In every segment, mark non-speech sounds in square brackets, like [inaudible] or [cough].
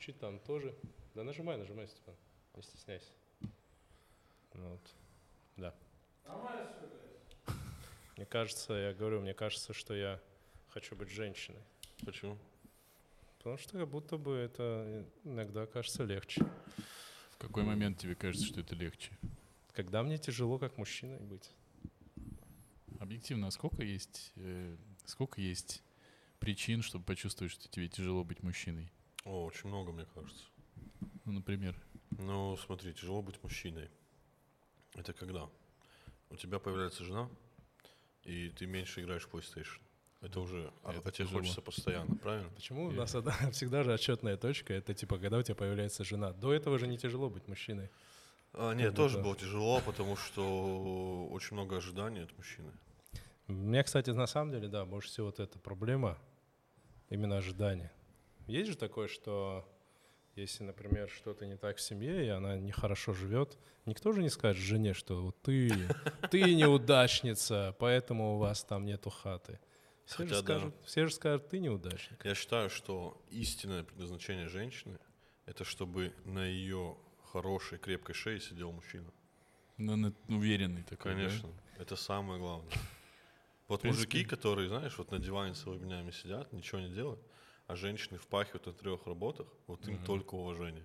Чуть там тоже. Да нажимай, нажимай, Степан. Не стесняйся. Ну Вот. Да. [laughs] Мне кажется, я говорю, мне кажется, что я хочу быть женщиной. Почему? Потому что как будто бы это иногда кажется легче. В какой момент тебе кажется, что это легче? Когда мне тяжело как мужчиной быть. Объективно, а сколько есть, э, сколько есть причин, чтобы почувствовать, что тебе тяжело быть мужчиной? О, очень много, мне кажется. Ну, например, Ну, смотри, тяжело быть мужчиной. Это когда? У тебя появляется жена, и ты меньше играешь в PlayStation. Это уже, а, Это а тебе тяжело. хочется постоянно, правильно? Почему у Я- нас одна- [laughs] всегда же отчетная точка? Это типа, когда у тебя появляется жена. До этого же не тяжело быть мужчиной. А, нет, тоже было тяжело, потому что очень много ожиданий от мужчины. У меня, кстати, на самом деле, да, больше всего вот эта проблема, именно ожидание. Есть же такое, что если, например, что-то не так в семье, и она нехорошо живет, никто же не скажет жене, что вот ты, [laughs] ты неудачница, поэтому у вас там нету хаты. Все, же Хотя да. скажут, все же скажут, ты неудачник. Я считаю, что истинное предназначение женщины — это чтобы на ее хорошей, крепкой шее сидел мужчина. ну, на- уверенный такой, да? Конечно, это самое главное. [laughs] Вот мужики, которые, знаешь, вот на диване целыми днями сидят, ничего не делают, а женщины впахивают на трех работах, вот им только уважение.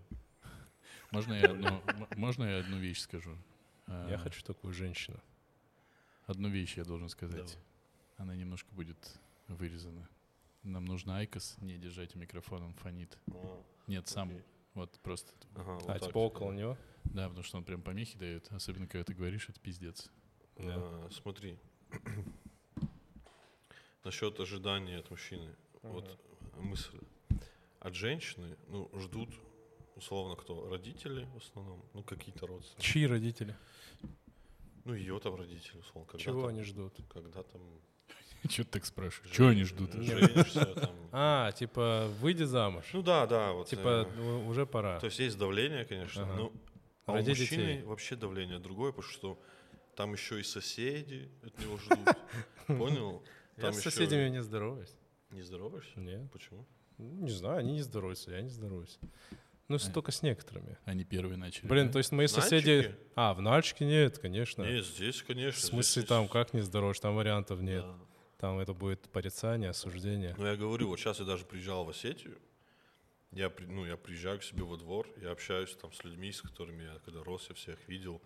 Можно я одну, можно я одну вещь скажу? А, Я хочу такую женщину. Одну вещь я должен сказать. Давай. Она немножко будет вырезана. Нам нужно IQOS, не держать микрофон, он фонит. Нет, сам, окей. вот просто. Ага, вот А, типа около него? Да, потому что он прям помехи дает. Особенно, когда ты говоришь, это пиздец. А, Смотри. [clears throat] Насчет ожидания от мужчины. Вот мысль. От женщины, ну, ждут, условно, кто? Родители в основном, ну, какие-то родственники. Чьи родители? Ну, ее там родители, условно. Когда Чего там, они ждут? Когда там... [laughs] Че ты так спрашиваешь? Чего они ждут? [laughs] А, типа, выйди замуж. Ну да, да, вот. Типа, э, ну, уже пора. То есть есть давление, конечно, но а у мужчины детей. вообще давление другое, потому что там еще и соседи от него ждут. [laughs] Понял? Я Там с еще соседями не здороваюсь. Не здороваешься? Нет. Почему? Не знаю, они не здороваются, я не здороваюсь. Ну, А. только с некоторыми. Они первые начали. Блин, да? то есть мои соседи... Нальчики? А, в Нальчике нет, конечно. Нет, здесь, конечно. в смысле здесь там, как не здороваешь, там вариантов нет. Да. Там это будет порицание, осуждение. Ну, я говорю, вот сейчас я даже приезжал в Осетию, я, ну, я приезжаю к себе во двор, я общаюсь там с людьми, с которыми я когда рос, я всех видел,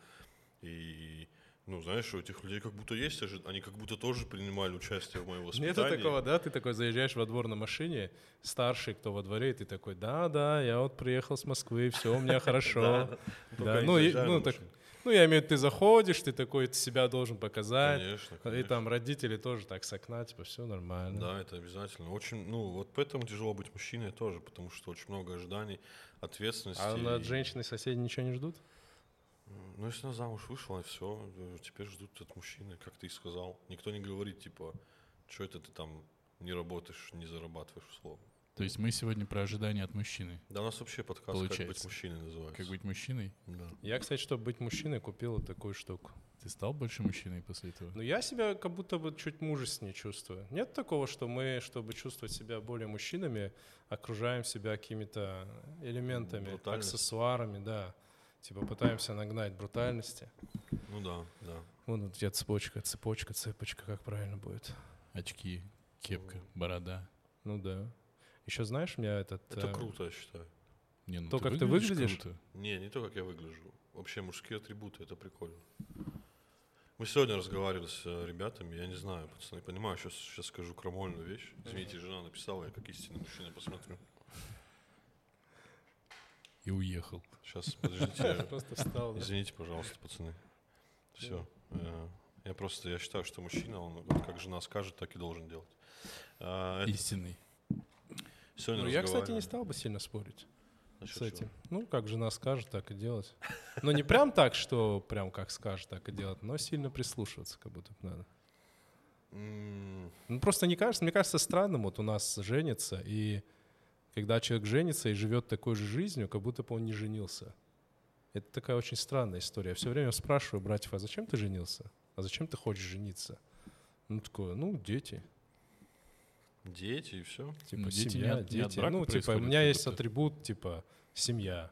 и, ну, знаешь, у этих людей как будто есть, они как будто тоже принимали участие в моем воспитании. Нету такого, да? Ты такой заезжаешь во двор на машине, старший, кто во дворе, и ты такой, да, да, я вот приехал с Москвы, все у меня [laughs] хорошо. Да, ну, и- ну, так, ну, я имею в виду, ты заходишь, ты такой ты себя должен показать. Конечно, И конечно. там родители тоже так с окна, типа, все нормально. Да, это обязательно. Очень, ну, вот поэтому тяжело быть мужчиной тоже, потому что очень много ожиданий, ответственности. А от и- женщины соседи ничего не ждут? Ну, если она замуж вышла, все, теперь ждут от мужчины, как ты и сказал. Никто не говорит, типа, что это ты там не работаешь, не зарабатываешь, условно. То есть мы сегодня про ожидания от мужчины. Да, у нас вообще подкаст «Как быть Получается. мужчиной» называется. Как быть мужчиной? Да. Я, кстати, чтобы быть мужчиной, купил вот такую штуку. Ты стал больше мужчиной после этого? Но я себя как будто бы чуть мужественнее чувствую. Нет такого, что мы, чтобы чувствовать себя более мужчинами, окружаем себя какими-то элементами, Брутальность. аксессуарами, да. Типа пытаемся нагнать брутальности. Ну да, да. Вон у тебя цепочка, цепочка, цепочка, как правильно будет. Очки, кепка, борода. Ну да. Еще знаешь, у меня этот... Это э, круто, я считаю. Не, ну То, как ты выглядишь выглядишь? круто. Не, не то, как я выгляжу. Вообще мужские атрибуты, это прикольно. Мы сегодня разговаривали с э, ребятами, я не знаю, пацаны, понимаю, сейчас, сейчас скажу крамольную вещь. Извините, жена написала, я как истинный мужчина посмотрю. И уехал. Сейчас, подождите, [laughs] Просто встал. да. Извините, пожалуйста, пацаны. Все. Я просто, я считаю, что мужчина, он как жена скажет, так и должен делать. Это Истинный. Сегодня Ну, я, кстати, не стал бы сильно спорить Насчет с чего? этим. Ну, как жена скажет, так и делать. Но не прям так, что прям как скажет, так и делать, но сильно прислушиваться как будто бы надо. Ну, просто не кажется, мне кажется странным, вот у нас женится, и когда человек женится и живет такой же жизнью, как будто бы он не женился. Это такая очень странная история. Я все время спрашиваю братьев, а зачем ты женился? А зачем ты хочешь жениться? Ну, такое, ну, дети. Дети и все. Типа Ну, дети не семья, от- не от дети. брака ну, типа, у меня есть атрибут, типа, семья.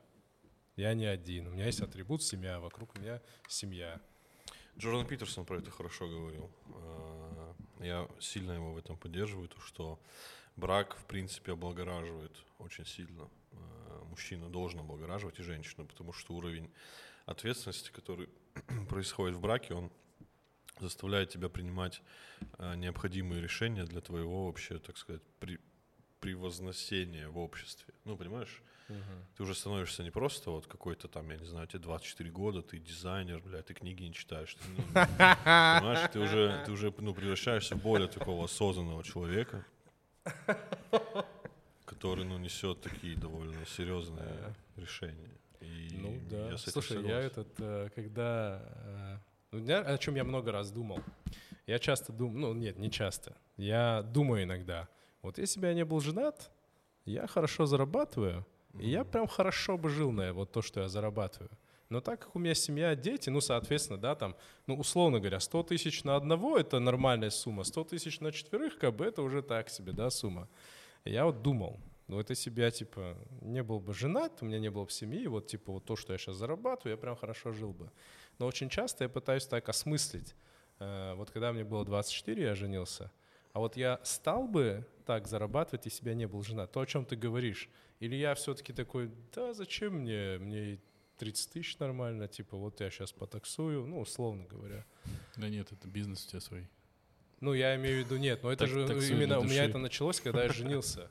Я не один. У меня есть атрибут семья. Вокруг меня семья. Джордан Питерсон про это хорошо говорил. А, Я сильно его в этом поддерживаю, то что брак, в принципе, облагораживает очень сильно. А, Мужчина должен облагораживать и женщину, потому что уровень ответственности, который происходит в браке, он заставляет тебя принимать а, необходимые решения для твоего вообще, так сказать, при, превозносения в обществе. Ну, понимаешь? Ты уже становишься не просто вот какой-то там, я не знаю, тебе 24 года, ты дизайнер, бля, ты книги не читаешь. Ты, ну, понимаешь, ты уже, ты уже ну, превращаешься в более такого осознанного человека, который, ну, несет такие довольно серьезные решения. И Ну да. я Слушай, я этот, э, когда... э, ну, я- о чем я много раз думал. Я часто думаю, ну нет, не часто. Я думаю иногда. Вот если бы я не был женат, я хорошо зарабатываю, и я прям хорошо бы жил на вот то, что я зарабатываю. Но так как у меня семья, дети, ну, соответственно, да, там, ну, условно говоря, 100 тысяч на одного — это нормальная сумма, 100 тысяч на четверых, как бы, это уже так себе, да, сумма. Я вот думал, ну, это если бы я, типа, не был бы женат, у меня не было бы семьи, вот, типа, вот то, что я сейчас зарабатываю, я прям хорошо жил бы. Но очень часто я пытаюсь так осмыслить. Э, Вот когда мне было 24, я женился, а вот я стал бы так зарабатывать, если бы я не был женат, то, о чем ты говоришь. Или я все-таки такой, да зачем мне, мне 30 тысяч нормально, типа вот я сейчас потаксую, ну, условно говоря. Да нет, это бизнес у тебя свой. Ну, я имею в виду, нет, но это Так- же таксуй именно у меня это началось, когда я [laughs] женился.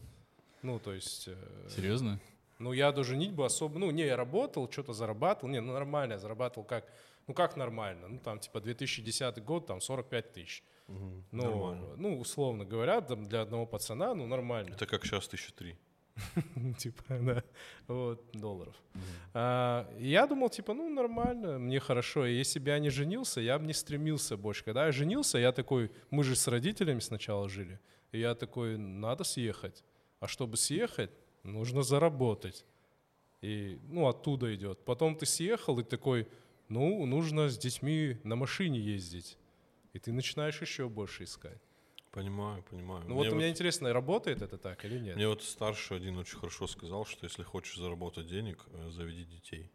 Ну, то есть... э, Серьезно? Ну, я до женитьбы особо... Ну, не, я работал, что-то зарабатывал. Не, ну, нормально, я зарабатывал как... Ну, как нормально? Ну, там, типа, 2010 год, там, 45 тысяч. Мгм. Ну, Нормально. ну, условно говоря, там, для одного пацана, ну, нормально. Это как сейчас тысяча три. [laughs] Типа, да, вот, долларов. А, и я думал, типа, ну, нормально, мне хорошо. И если бы я не женился, я бы не стремился больше. Когда я женился, я такой, мы же с родителями сначала жили. И я такой, надо съехать. А чтобы съехать, нужно заработать. И, ну, оттуда идет. Потом ты съехал и такой, ну, нужно с детьми на машине ездить. И ты начинаешь еще больше искать. Понимаю, понимаю. Ну, вот Мне у меня интересно, работает это так или нет? Мне вот старший один очень хорошо сказал, что если хочешь заработать денег, э, заведи детей.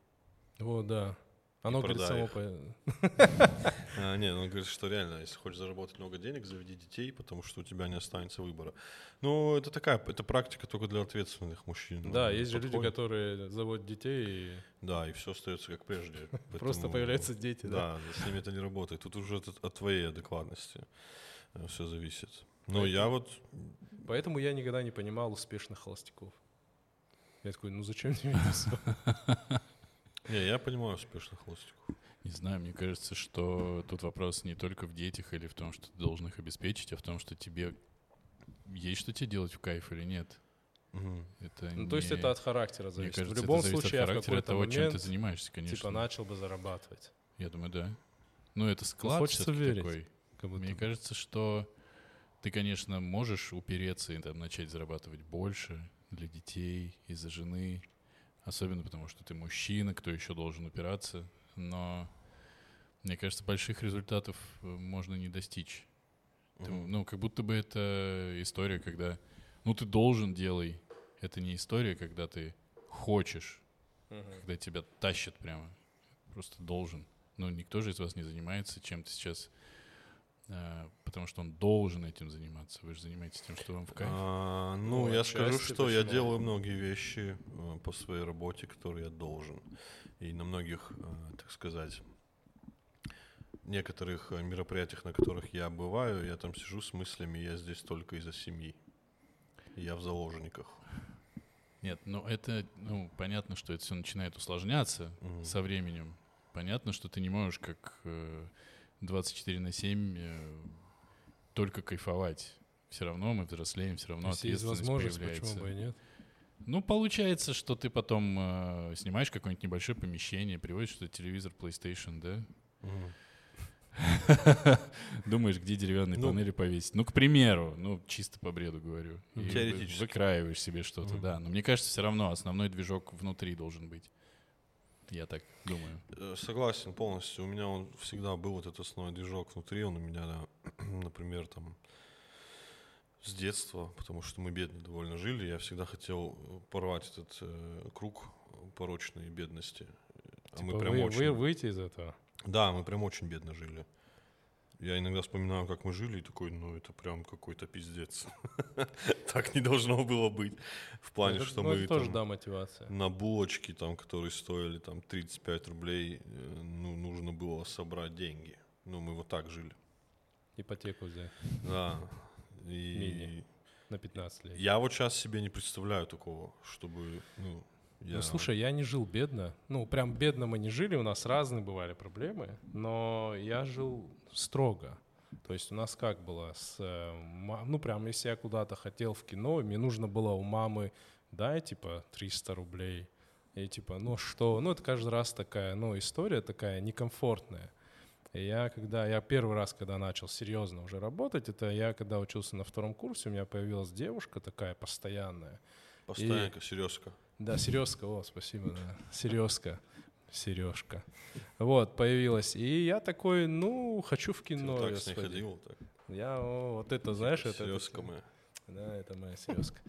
Вот, да. Оно, говорит, продай само по... [laughs] А, не, он говорит, что реально, если хочешь заработать много денег, заведи детей, потому что у тебя не останется выбора. Ну, это такая, это практика только для ответственных мужчин. Да, Ну, есть же люди, которые заводят детей, и Да, и все остается как прежде. [laughs] просто появляются дети, да? Да, с ними это не работает. Тут уже от, от твоей адекватности все зависит. Но я вот, Поэтому я никогда не понимал успешных холостяков. Я такой, ну зачем тебе это всё? [laughs] не, я понимаю успешных холостяков. Не знаю, мне кажется, что тут вопрос не только в детях или в том, что ты должен их обеспечить, а в том, что тебе есть что тебе делать в кайф или нет. Это Ну, то есть не- это от характера Мне зависит. кажется, в любом это зависит случае, я от характера, от какой-то того, чем ты занимаешься, конечно. типа, начал бы зарабатывать. Я думаю, да. Ну, это склад хочется всё-таки верить. такой. Как будто Мне бы. кажется, что ты, конечно, можешь упереться и там, начать зарабатывать больше для детей, из-за жены, особенно потому, что ты мужчина, кто еще должен упираться, но мне кажется, больших результатов э, можно не достичь. Ты, Мгм. ну, как будто бы это история, когда, ну, ты должен делай. Это не история, когда ты хочешь, Мгм. когда тебя тащат прямо. Просто должен. Ну, никто же из вас не занимается чем-то сейчас, потому что он должен этим заниматься. Вы же занимаетесь тем, что вам в кайф. А, ну, Ну, я скажу, отчасти что я делаю многие вещи э, по своей работе, которые я должен. И на многих, э, так сказать, некоторых э, мероприятиях, на которых я бываю, я там сижу с мыслями, я здесь только из-за семьи. Я в заложниках. Нет, ну это, ну, понятно, что это все начинает усложняться Мгм. со временем. Понятно, что ты не можешь как э, 24 на 7 э, только кайфовать. Все равно мы взрослеем, все равно Если есть ответственность возможность, появляется. почему бы и нет? Ну, получается, что ты потом э, снимаешь какое-нибудь небольшое помещение, приводишь туда телевизор, PlayStation, да? [laughs] Думаешь, где деревянные Ну. панели повесить. Ну, к примеру, ну, чисто по бреду говорю. Теоретически. Выкраиваешь себе что-то, да. Но мне кажется, все равно основной движок внутри должен быть. Я так думаю. Э, Согласен полностью. У меня он всегда был вот этот основной движок внутри. Он у меня, [clears throat] например, там с детства, потому что мы бедно довольно жили. Я всегда хотел порвать этот э, круг порочной бедности. А Типа мы прям вы- очень... вы- выйти из этого. Да, мы прям очень бедно жили. Я иногда вспоминаю, как мы жили, и такой, ну это прям какой-то пиздец. [laughs] Так не должно было быть. В плане, Это- что ну, мы тоже, да, мотивация. на булочки, там, которые стоили там 35 рублей, э, ну, нужно было собрать деньги. Ну, мы вот так жили. Ипотеку взять Да. И Мини. на 15 лет. я вот сейчас себе не представляю такого, чтобы, ну, я... Ну, слушай, я не жил бедно. Ну, прям бедно мы не жили, у нас разные бывали проблемы, но я жил строго. То есть у нас как было? С, э, ну, прям если я куда-то хотел в кино, мне нужно было у мамы, дай, типа, 300 рублей. И типа, ну что? Ну, это каждый раз такая, ну, история такая некомфортная. И я когда, я первый раз, когда начал серьезно уже работать, это я когда учился на втором курсе, у меня появилась девушка такая постоянная. Постоянка, серьезка. Да, Сережка, о, спасибо, да. Сережка, Сережка. Вот, появилась. И я такой, ну, хочу в Ты кино. её так с ней ходил, так. Я, о, вот это, знаешь, это... Серьезка это- моя. Да, это моя Сережка.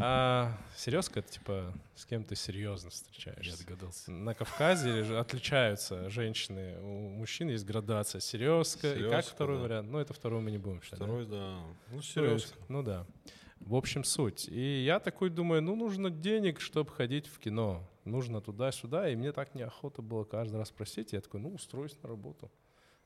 А Сережка, это типа, с кем ты серьезно Я встречаешься. догадался. На Кавказе отличаются женщины. У мужчин есть градация. Сережка. И как второй да. вариант? Ну, это второй мы не будем считать. да? Второй, да. Ну, Ну, серьезка. это- Ну да. В общем, суть. И я такой думаю, ну, нужно денег, чтобы ходить в кино. Нужно туда-сюда. И мне так неохота было каждый раз просить. Я такой, ну, устроюсь на работу.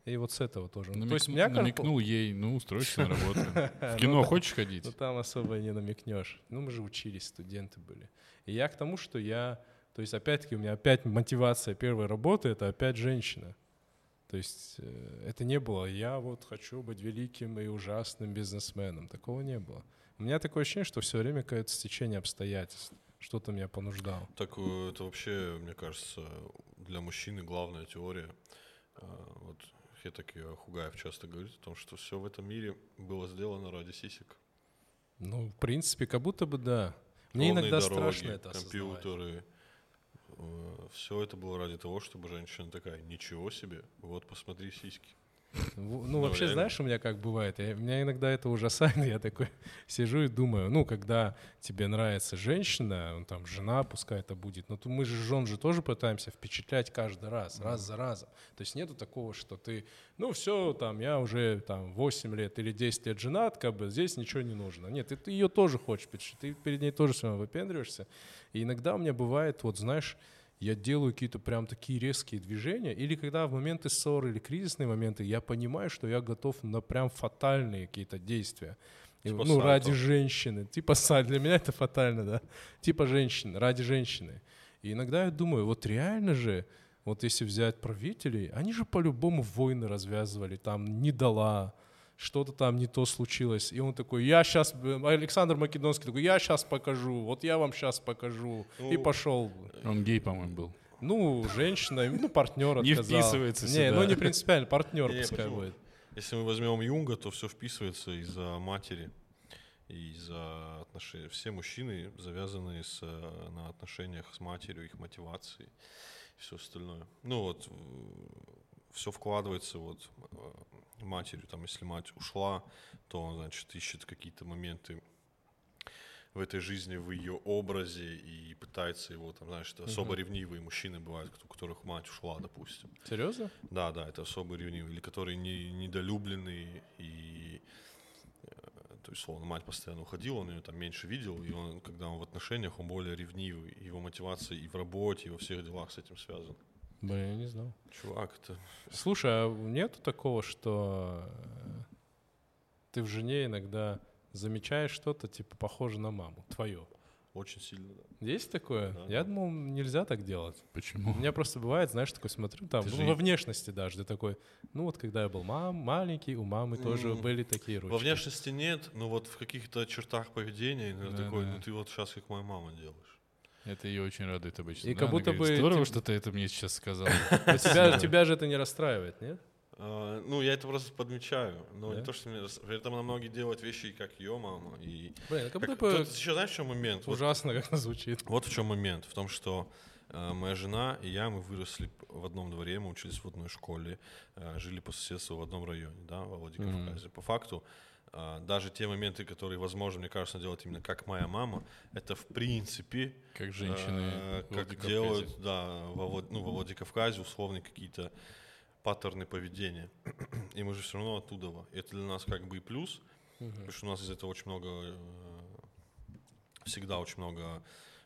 И вот с этого тоже. Ну, То есть меня намекнул ей, ну, устройся на работу. [laughs] В Ну кино хочешь ходить? Ну, там особо не намекнешь. Ну, мы же учились, студенты были. И я к тому, что я... То есть, опять-таки, у меня опять мотивация первой работы — это опять женщина. То есть э, это не было «я вот хочу быть великим и ужасным бизнесменом». Такого не было. У меня такое ощущение, что все время какое-то стечение обстоятельств. Что-то меня понуждало. Так э, это вообще, мне кажется, для мужчины главная теория. А, Вот Хетак Хугаев часто говорит о том, что все в этом мире было сделано ради сисек. Ну, в принципе, как будто бы да. Мне Ровные иногда дороги, страшно это осознавать. компьютеры. Все это было ради того, чтобы женщина такая, ничего себе, вот посмотри сиськи. Ну, Ну, вообще, реально. знаешь, у меня как бывает, я, меня иногда это ужасает, [laughs] я такой сижу и думаю, ну, когда тебе нравится женщина, ну, там, жена, пускай это будет, но то мы же жен же тоже пытаемся впечатлять каждый раз, раз за разом. То есть нету такого, что ты, ну, все, там, я уже, там, 8 лет или 10 лет женат, как бы, здесь ничего не нужно. Нет, ты, ты ее тоже хочешь впечатлить, ты перед ней тоже все равно выпендриваешься. И иногда у меня бывает, вот, знаешь, я делаю какие-то прям такие резкие движения, или когда в моменты ссоры или кризисные моменты я понимаю, что я готов на прям фатальные какие-то действия. И, Типа ну, ради сальто. женщины. Типа саль, для меня это фатально, да. Типа женщины, ради женщины. И иногда я думаю, вот реально же, вот если взять правителей, они же по-любому войны развязывали, там не дала, что-то там не то случилось. И он такой, я сейчас, Александр Македонский такой, я сейчас покажу, вот я вам сейчас покажу. и Ну, пошел. Он гей, по-моему, был. Ну, женщина, ну, партнер Не отказал. вписывается Не, сюда. ну не принципиально, партнер Не, пускай почему? будет. Если мы возьмем Юнга, то все вписывается из-за матери, и из-за отношений. Все мужчины завязаны с, э, на отношениях с матерью, их мотивацией и все остальное. Ну вот, все вкладывается вот э, матерью. Там, если мать ушла, то он, значит, ищет какие-то моменты в этой жизни, в ее образе и пытается его, там, знаешь, это особо Мгм. ревнивые мужчины бывают, у которых мать ушла, допустим. Серьезно? Да, да, это особо ревнивые, или которые не, недолюбленные, и, э, то есть, словно, мать постоянно уходила, он ее там меньше видел, и он, когда он в отношениях, он более ревнивый, его мотивация и в работе, и во всех делах с этим связана. Блин, я не знал. Чувак, это... Слушай, а нету такого, что э, ты в жене иногда замечаешь что-то, типа, похоже на маму, твое? Очень сильно, да. Есть такое? Да, Я да. думал, нельзя так делать. У Почему? меня просто бывает, знаешь, такой смотрю, там, Ты ну, же во внешности даже, ты такой, ну вот когда я был мам, маленький, у мамы тоже М, были такие ручки. Во внешности нет, но вот в каких-то чертах поведения, ну, Да, такой, да. ну ты вот сейчас как моя мама делаешь. Это ее очень радует обычно. И Да, как будто говорит, бы Здорово, тем- что ты это мне сейчас сказал. [laughs] Тебя же это не расстраивает, нет? А, ну, я это просто подмечаю. Но Да? не то, что мне... При этом она многие делают вещи, как ее мама. И Блин, как как- бы Тут еще знаешь, в чем момент? Вот ужасно как звучит. Вот в чем момент. В том, что э, моя жена и я, мы выросли в одном дворе, мы учились в одной школе, э, жили по соседству в одном районе, да, во Владикавказе. По факту а, даже те моменты, которые, возможно, мне кажется, делать именно как моя мама, это в принципе Как женщины э, в как делают, да, во, ну, во Владикавказе условные какие-то паттерны поведения. [clears throat] И мы же все равно оттуда. Это для нас как бы и плюс, потому что у нас из этого очень много, э, всегда очень много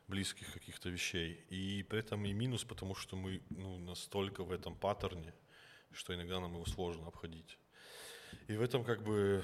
близких каких-то вещей. И при этом и минус, потому что мы ну, настолько в этом паттерне, что иногда нам его сложно обходить. И в этом как бы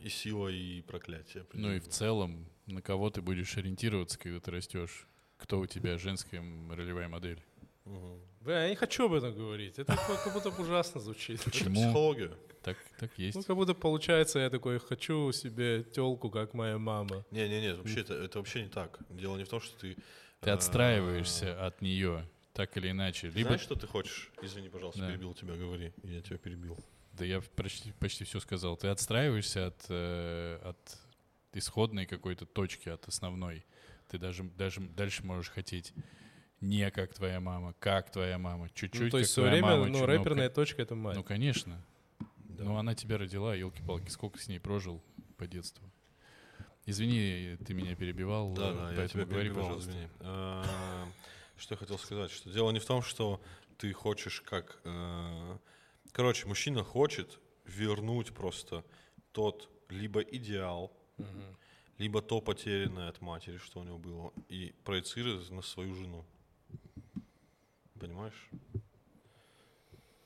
и сила, и проклятие. Ну и в целом, на кого ты будешь ориентироваться, когда ты растешь? Кто у тебя женская ролевая модель? Мгм. Бля, я не хочу об этом говорить. Это как будто ужасно звучит. Это Почему? психология. Так, так есть. Ну, как будто получается, я такой, хочу себе телку, как моя мама. Не, не, не, вообще это, это вообще не так. Дело не в том, что ты. Ты э, отстраиваешься от нее, так или иначе. Либо, Знаешь, что ты хочешь? Извини, пожалуйста, Да. перебил тебя, говори. Я тебя перебил. да я почти, почти все сказал. Ты отстраиваешься от, э, от исходной какой-то точки, от основной. Ты даже, даже дальше можешь хотеть не как твоя мама, как твоя мама, чуть-чуть Ну, то есть как все твоя время, мама, ну, рэперная как- точка — это мать. Ну, конечно. Да. Ну, она тебя родила, елки-палки, сколько с ней прожил по детству. Извини, ты меня перебивал, Да, да, я поэтому тебя говори, перебил, пожалуйста. извини. А, Что я хотел сказать, что дело не в том, что ты хочешь как... э, Короче, мужчина хочет вернуть просто тот либо идеал, Мгм. либо то потерянное от матери, что у него было, и проецировать на свою жену. Понимаешь?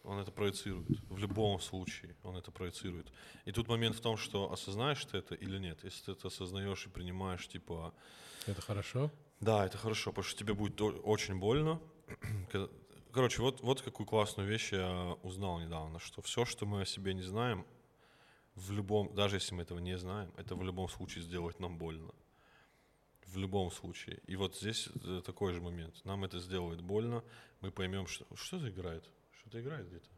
Он это проецирует. В любом случае он это проецирует. И тут момент в том, что осознаешь ты это или нет. Если ты это осознаешь и принимаешь, типа, Это хорошо? да, это хорошо, потому что тебе будет очень больно. [clears throat] Короче, вот, вот какую классную вещь я узнал недавно, что все, что мы о себе не знаем, в любом, даже если мы этого не знаем, это в любом случае сделает нам больно. В любом случае. И вот здесь э, такой же момент. Нам это сделает больно, мы поймем, что... Что это играет? Что-то играет где-то.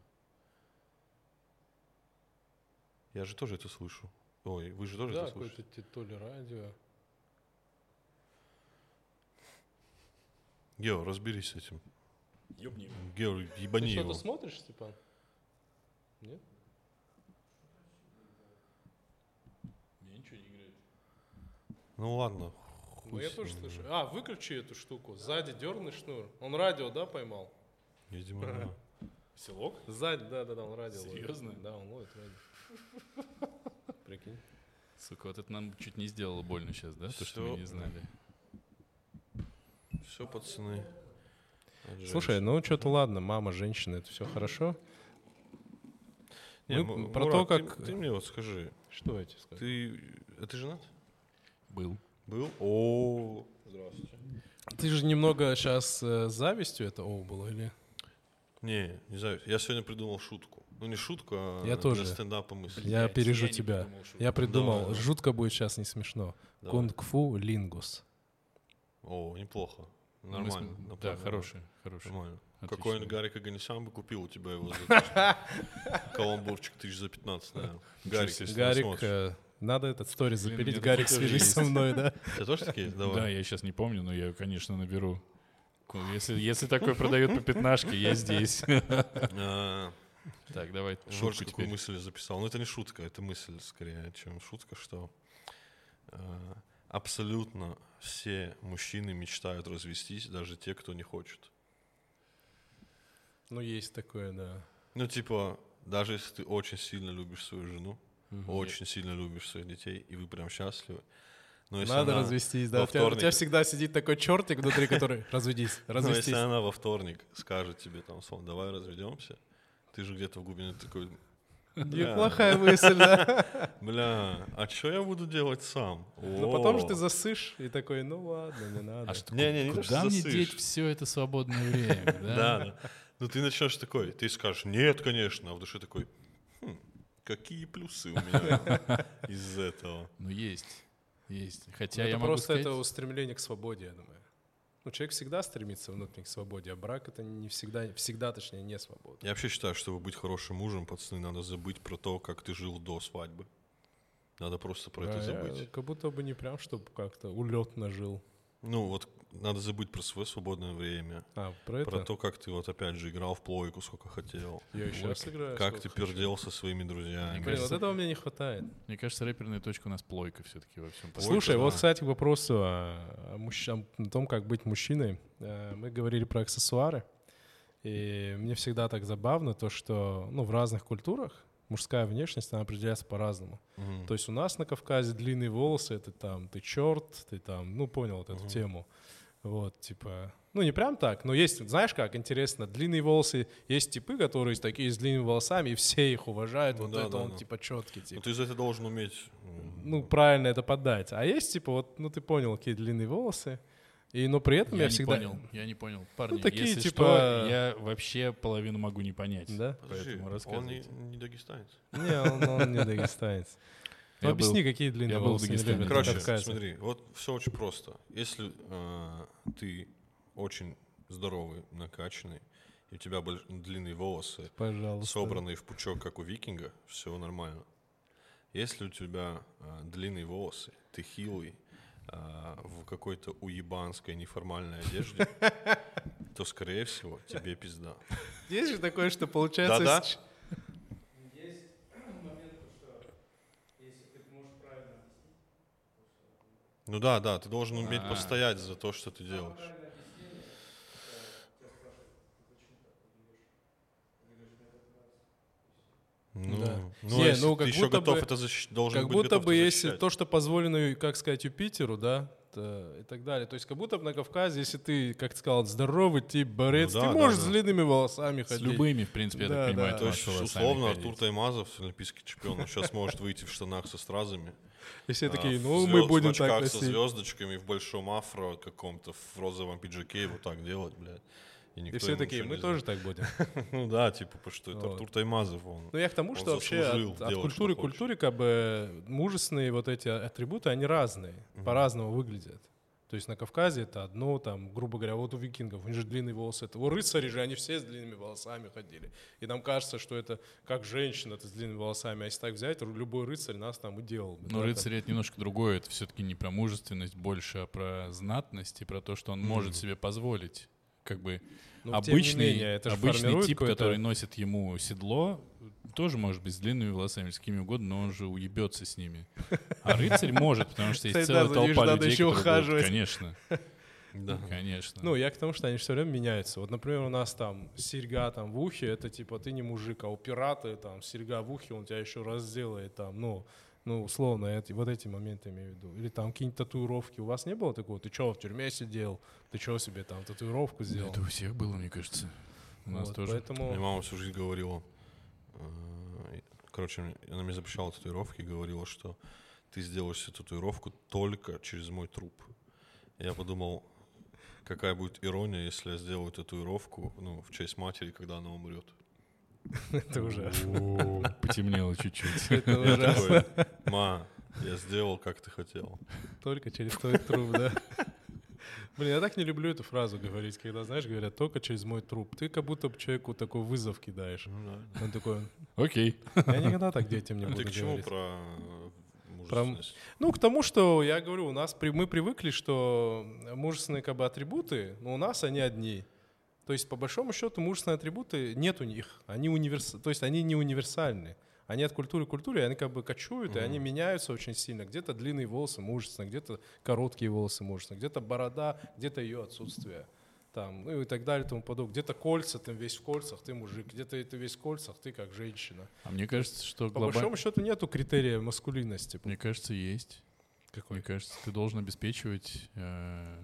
Я же тоже это слышу. Ой, вы же тоже Да, это слышите? какое-то то ли радио. Гео, разберись с этим. Ёбни. Гео, Ты ебани что-то его. смотришь, Степан? Нет? Мне ничего не играет. Ну ладно. Ну, я тоже слышу. А, выключи эту штуку. Сзади дерный шнур. Он радио, да, поймал? Видимо, да. Селок? Сзади, да, да, да, он радио ловит. Серьезно? Да, он ловит радио. Прикинь. Сука, вот это нам чуть не сделало больно сейчас, да? То, что мы не знали. Все, пацаны. от Слушай, женщин. ну что-то ладно, мама, женщина, это все хорошо. Не, мы про Мурат, то, ты- как- Ты, мне вот скажи, Что я тебе скажу? ты... А ты женат? Был. Был? О, здравствуйте. Ты же немного сейчас завистью это о было или? Не, не знаю, я сегодня придумал шутку. Ну, не шутку, а Я для тоже. стендапа мысль. Я опережу не тебя. придумал шутку. Я придумал, Давай, давай. жутко будет сейчас не смешно. Давай. Кунг-фу лингус. О, неплохо. Ну, мы Нормально. Да, хороший, хороший. Нормально. Какой-нибудь Гарик Аганесян бы купил у тебя его за [laughs] каламбурчик тысяч за 15, наверное. Гарик, если Гарик, э, надо этот сторис Блин, запилить. Гарик, свяжись со мной, да? [laughs] Тебя тоже такие? есть? Да, Давай. я сейчас не помню, но я, конечно, наберу. Если, если такой продают по пятнашке, я здесь. [laughs] А, Так, давай Жорж шутку какую теперь. мысль записал. Ну, это не шутка, это мысль скорее, чем шутка, что э, абсолютно все мужчины мечтают развестись, даже те, кто не хочет. Ну, есть такое, да. Ну, типа, даже если ты очень сильно любишь свою жену, очень сильно любишь своих детей, и вы прям счастливы. Но если Надо она- развестись, да. во У тебя, у тебя вторник- всегда сидит такой чертик внутри, который [laughs] разведись, Но если развестись. она во вторник скажет тебе, там, словно, давай разведемся, ты же где-то в глубине такой, Неплохая мысль, да. [laughs] бля, а что я буду делать сам? Но потом же ты засышь и такой, ну ладно, не надо. А что, Не, не, не куда мне деть все это свободное время? [laughs] Да, Да? Ну ты начнешь такой, ты скажешь, нет, конечно, а в душе такой, «Хм, какие плюсы у меня [laughs] из этого. Ну, есть. Есть. Ну, Хотя это я могу просто сказать... это устремление к свободе, я думаю. Ну, человек всегда стремится внутренне к свободе, а брак это не всегда, всегда, точнее, не свобода. Я вообще считаю, чтобы быть хорошим мужем, пацаны, надо забыть про то, как ты жил до свадьбы. Надо просто про это А я забыть. как будто бы не прям, чтобы как-то улетно жил. Ну вот надо забыть про свое свободное время, А, про это? про то, как ты вот опять же играл в плойку, сколько хотел, Я и сейчас играю. как ты хочу. пердел со своими друзьями. Мне Блин, вот кажется- этого мне не хватает. Мне кажется, рэперная точка у нас плойка все-таки во всем. Плойка, Слушай, вот, да. кстати, к вопросу о, мужч- о том, как быть мужчиной. Э, Мы говорили про аксессуары. И мне всегда так забавно то, что ну, в разных культурах мужская внешность, она определяется по-разному. Мгм. То есть у нас на Кавказе длинные волосы, это там ты черт, ты там, ну понял вот эту Мгм. тему. Вот, типа, ну не прям так, но есть, знаешь как, интересно, длинные волосы, есть типы, которые такие с длинными волосами, и все их уважают, Ну вот да, это да, он да. типа четкий, Ну, типа. ты за это должен уметь. Ну, правильно это подать. А есть, типа, вот, ну, ты понял, какие длинные волосы. И, но при этом Я я, не всегда... понял, я не понял. Парни, такие, если типа- что, я вообще половину могу не понять. Да? Подожди, Поэтому он не, не дагестанец. Не, он, он не дагестанец. [laughs] Ну, Я объясни, был- какие длинные я был в волосы не Дагестане. любят Короче, кавказцы. смотри, вот все очень просто. Если э, ты очень здоровый, накачанный, и у тебя больш- длинные волосы, Пожалуйста. собранные в пучок, как у викинга, все нормально. Если у тебя э, длинные волосы, ты хилый, э, в какой-то уебанской неформальной одежде, [laughs] то, скорее всего, тебе пизда. Есть же такое, что получается... Да-да. Ну да, да, ты должен уметь А. постоять за то, что ты делаешь. Ну, Да. ну, Не, если ну, ты как еще будто готов бы- это защищать, должен Как быть будто бы если защищать. то, что позволено, как сказать, Юпитеру, да, и так далее. То есть как будто бы на Кавказе, если ты, как ты сказал, здоровый тип, борец, Ну да, ты да, можешь да. с длинными волосами С ходить. любыми, в принципе, я Да, так понимаю, да. То есть, условно, ходить. Артур Таймазов, олимпийский чемпион, он сейчас может выйти в штанах со стразами. И все а, такие, ну, мы будем в так очках со носить. звездочками, в большом афро каком-то, в розовом пиджаке, вот так делать, блядь. И, И никто все ему такие, мы тоже так будем. [laughs] Ну да, типа, потому что это. Артур Таймазов, он. Ну, я к тому, что вообще от, культуры к культуре как бы мужественные вот эти атрибуты, они разные, по-разному выглядят. То есть на Кавказе это одно, там, грубо говоря, вот у викингов, у них же длинные волосы. Это у рыцарей же они все с длинными волосами ходили. И нам кажется, что это как женщина ты с длинными волосами. А если так взять, любой рыцарь нас там и делал. бы, Но да, рыцарь это немножко другое. Это все-таки не про мужественность больше, а про знатность и про то, что он может себе позволить. Как бы. Ну, обычный, менее, это обычный тип, который носит ему седло, тоже может быть с длинными волосами, с какими угодно, но он же уебется с ними. А [laughs] рыцарь может, потому что есть целая толпа людей, еще которые. Конечно, [laughs] Да. конечно. Ну, я к тому, что они все время меняются. Вот, например, у нас там серьга там в ухе, это типа ты не мужик, а у пирата там серьга в ухе, он тебя еще раз сделает там, ну, ну, условно, эти, вот эти моменты имею в виду. Или там какие-нибудь татуировки. У вас не было такого? Ты что, в тюрьме сидел? Ты что себе там татуировку сделал? Это у всех было, мне кажется. У нас Вот, тоже. Поэтому... Мне мама всю жизнь говорила, э, короче, она мне запрещала татуировки и говорила, что ты сделаешь себе татуировку только через мой труп. Я подумал, какая будет ирония, если я сделаю татуировку ну, в честь матери, когда она умрет. [laughs] Это ужасно. Потемнело чуть-чуть. Это ужасно. ма, [laughs] я сделал, как ты хотел. Только через твой труп, да? [laughs] Блин, я так не люблю эту фразу говорить, когда, знаешь, говорят, только через мой труп. Ты как будто человеку такой вызов кидаешь. Ну. Он такой, Окей. я никогда так детям не Ну, буду Ты к чему про Про- мужественность? Ну, к тому, что я говорю, у нас при- мы привыкли, что мужественные как бы атрибуты, но у нас они одни. То есть, по большому счету, мужественные атрибуты нет у них. Они универс... То есть они не универсальны. Они от культуры к культуре, они как бы кочуют, и они меняются очень сильно. Где-то длинные волосы мужественно, где-то короткие волосы мужественно, где-то борода, где-то ее отсутствие. Там, ну и так далее и тому подобное. Где-то кольца, ты весь в кольцах, ты мужик. Где-то ты весь в кольцах, ты как женщина. А мне кажется, что По глобально... большому счету нету критерия маскулинности. Мне кажется, есть. Мне кажется, ты должен обеспечивать... э,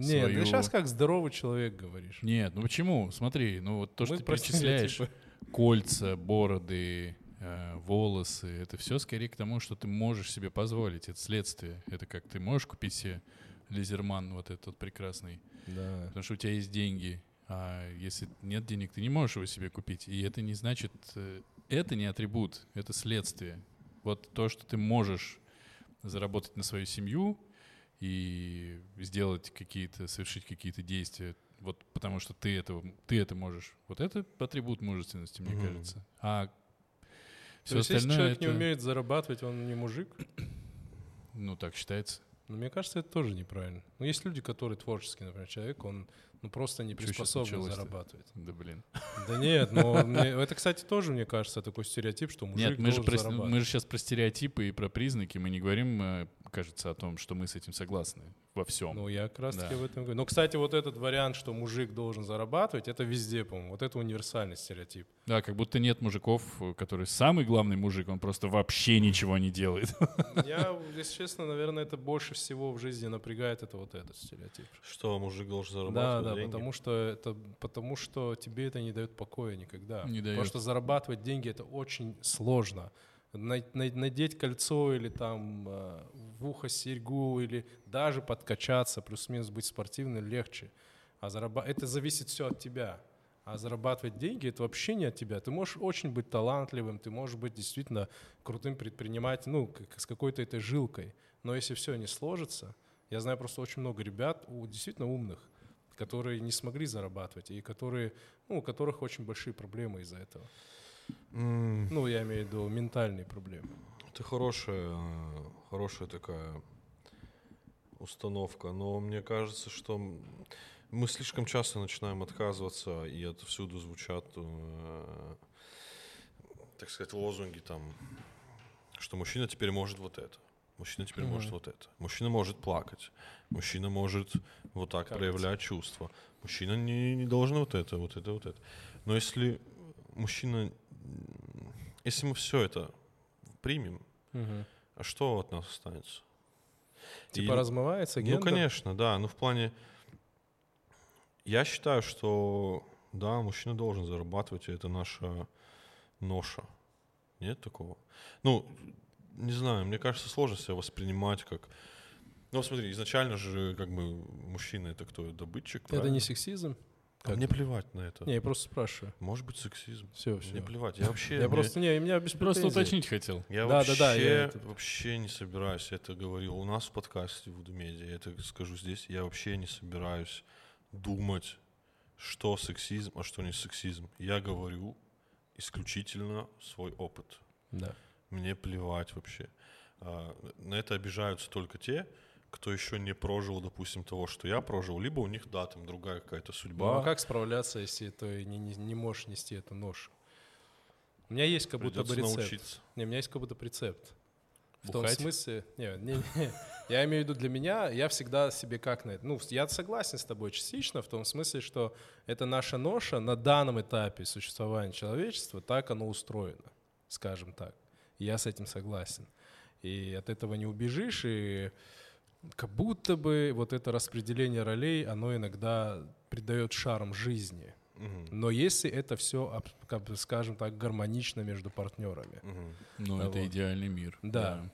Нет, свою- ты сейчас как здоровый человек говоришь. Нет, ну почему? Смотри, ну вот то, что Мы ты перечисляешь, стереотипы. кольца, бороды, э, волосы, это все скорее к тому, что ты можешь себе позволить. Это следствие. Это как ты можешь купить себе лизерман вот этот прекрасный, Да. потому что у тебя есть деньги. А если нет денег, ты не можешь его себе купить. И это не значит... э, Это не атрибут, это следствие. Вот то, что ты можешь заработать на свою семью и сделать какие-то, совершить какие-то действия, вот потому что ты это, ты это можешь. Вот это атрибут мужественности, мне Мгм. кажется. А То все есть, если человек не это- умеет зарабатывать, он не мужик? ну так считается. Но мне кажется, это тоже неправильно. Ну, есть люди, которые творческий, например, человек, он ну, просто не приспособлен зарабатывать. Да блин. Да нет, но мне- [laughs] это, кстати, тоже, мне кажется, такой стереотип, что мужик Нет, мы же, должен про, зарабатывать. мы же сейчас про стереотипы и про признаки. Мы не говорим, э, кажется, о том, что мы с этим согласны во всем. Ну, я как раз таки Да. в этом говорю. Но, кстати, вот этот вариант, что мужик должен зарабатывать, это везде, по-моему. Вот это универсальный стереотип. Да, как будто нет мужиков, э, который самый главный мужик, он просто вообще ничего не делает. [laughs] Я, [laughs] если честно, наверное, это больше всего в жизни напрягает, это вот этот стереотип. Что мужик должен Да, зарабатывать да, деньги? потому что это потому что тебе это не дает покоя никогда. Не Потому дает. что зарабатывать деньги это очень сложно. На- на- Надеть кольцо или там э, в ухо серьгу или даже подкачаться, плюс-минус быть спортивным легче. А зараба- это зависит все от тебя. А зарабатывать деньги это вообще не от тебя. Ты можешь очень быть талантливым, ты можешь быть действительно крутым предпринимателем, ну, как- с какой-то этой жилкой. Но если все не сложится, я знаю просто очень много ребят, действительно умных, которые не смогли зарабатывать и которые, ну, у которых очень большие проблемы из-за этого. М, Ну, я имею в виду ментальные проблемы. Это хорошая, хорошая такая установка, но мне кажется, что мы слишком часто начинаем отказываться, и отовсюду звучат, э, так сказать, лозунги там, что мужчина теперь может вот это, мужчина теперь Мгм. может вот это, мужчина может плакать, мужчина может вот так Как проявлять чувства, мужчина не, не должен вот это, вот это, вот это. Но если мужчина, если мы все это примем, а что от нас останется? Типа И- размывается Ну, гендер? конечно, да. Ну, в плане... Я считаю, что, да, мужчина должен зарабатывать, и это наша ноша. Нет такого? Ну, не знаю, мне кажется, сложно себя воспринимать как... Ну, смотри, изначально же, как бы, мужчина — это кто? Добытчик, Это не правильно? сексизм? А как? Мне плевать на это. Не, я просто спрашиваю. Может быть, сексизм. Все, все. Мне плевать. Я вообще... Я просто, не, меня без Просто уточнить хотел. Я Да, вообще, да, да, я это- вообще не собираюсь, это говорил у нас в подкасте Вуду Медиа, я это скажу здесь, я вообще не собираюсь думать, что сексизм, а что не сексизм. Я говорю исключительно свой опыт. Да. Мне плевать вообще. А, На это обижаются только те, кто еще не прожил, допустим, того, что я прожил, либо у них, да, там другая какая-то Ну, судьба. а как справляться, если ты не, не, не можешь нести эту ношу? У меня есть как будто бы рецепт. научиться. Не, у меня есть как будто рецепт. В том Бухать? смысле, не, не, не. я имею в виду для меня, я всегда себе как на это, ну, я согласен с тобой частично в том смысле, что это наша ноша на данном этапе существования человечества, так оно устроено, скажем так. Я с этим согласен. И от этого не убежишь, и как будто бы вот это распределение ролей, оно иногда придает шарм жизни. Но если это все, как бы, скажем так, гармонично между партнерами. Мгм. Ну, А это вот. идеальный мир. Да.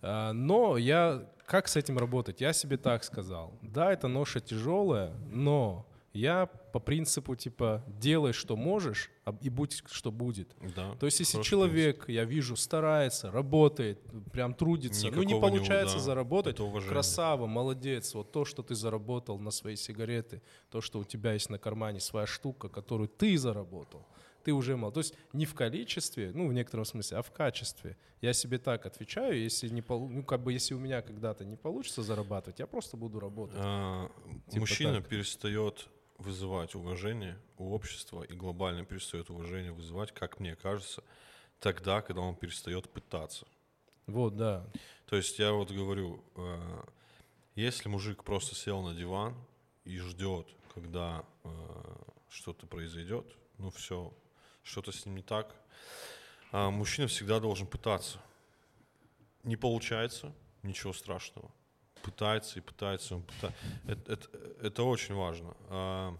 А, Но я как с этим работать? Я себе так сказал. Да, это ноша тяжелая, но я по принципу типа делай, что можешь, а- и будь, что будет. Да. То есть, если человек, я вижу, старается, работает, прям трудится, ну не Никакого получается да, заработать, красава, молодец, вот то, что ты заработал на свои сигареты, то, что у тебя есть на кармане своя штука, которую ты заработал, ты уже мол. То есть не в количестве, ну в некотором смысле, а в качестве. Я себе так отвечаю, если не ну как бы если у меня когда-то не получится зарабатывать, я просто буду работать. А, Типа мужчина так. перестает вызывать уважение у общества и глобально перестает уважение вызывать, как мне кажется, тогда, когда он перестает пытаться. Вот, да. То есть я вот говорю, э, если мужик просто сел на диван и ждет, когда э, что-то произойдет, ну все, что-то с ним не так, а мужчина всегда должен пытаться. Не получается, ничего страшного. Пытается и пытается. он пыта- Это, это- это очень важно. А,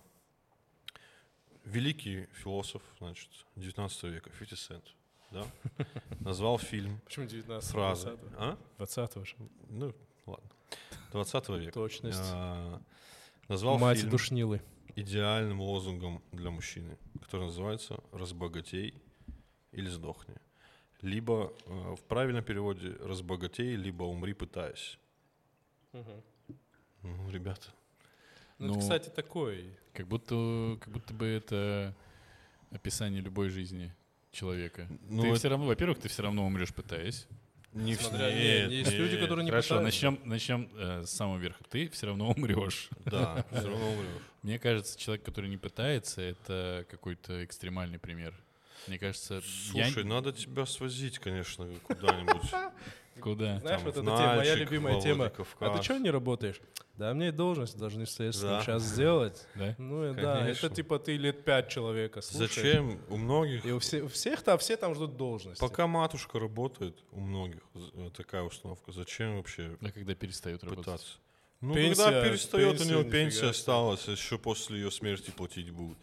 великий философ, значит, 19 века, 50 Cent, да, [laughs] назвал фильм Почему 19 фразой. 20 А? 20 же. Ну, ладно. 20 века. Точность. А, назвал Мать фильм душнилы. идеальным лозунгом для мужчины, который называется «разбогатей или сдохни». Либо э, в правильном переводе «разбогатей», либо «умри, пытаясь». Ну, ребята, Ну, это, Ну, кстати, такой. Как будто, как будто бы это описание любой жизни человека. Ну, ты это- все равно, во-первых, ты все равно умрешь, пытаясь. Не в- Смотря- нет, не, есть люди, нет. которые не Хорошо, пытаются. начнем, начнем э, с самого верха. Ты все равно [laughs] умрешь. Да, все равно умрешь. Мне кажется, человек, который не пытается, это какой-то экстремальный пример. Мне кажется, Слушай, надо тебя свозить, конечно, куда-нибудь. [laughs] Куда? Знаешь, Там, вот в эта тема, моя любимая тема. А ты что не работаешь? Да, мне должность должны в следственном Да. сейчас сделать. Да? Ну и да, это типа ты лет пять человека слушаешь. Зачем? У многих, И у, все- у всех там, все там ждут должности. пока матушка работает, у многих э, такая установка. Зачем вообще А когда перестают работать? пытаться? Ну, Пенсия- когда перестает, у пенсию него пенсия осталась, еще после ее смерти платить будут.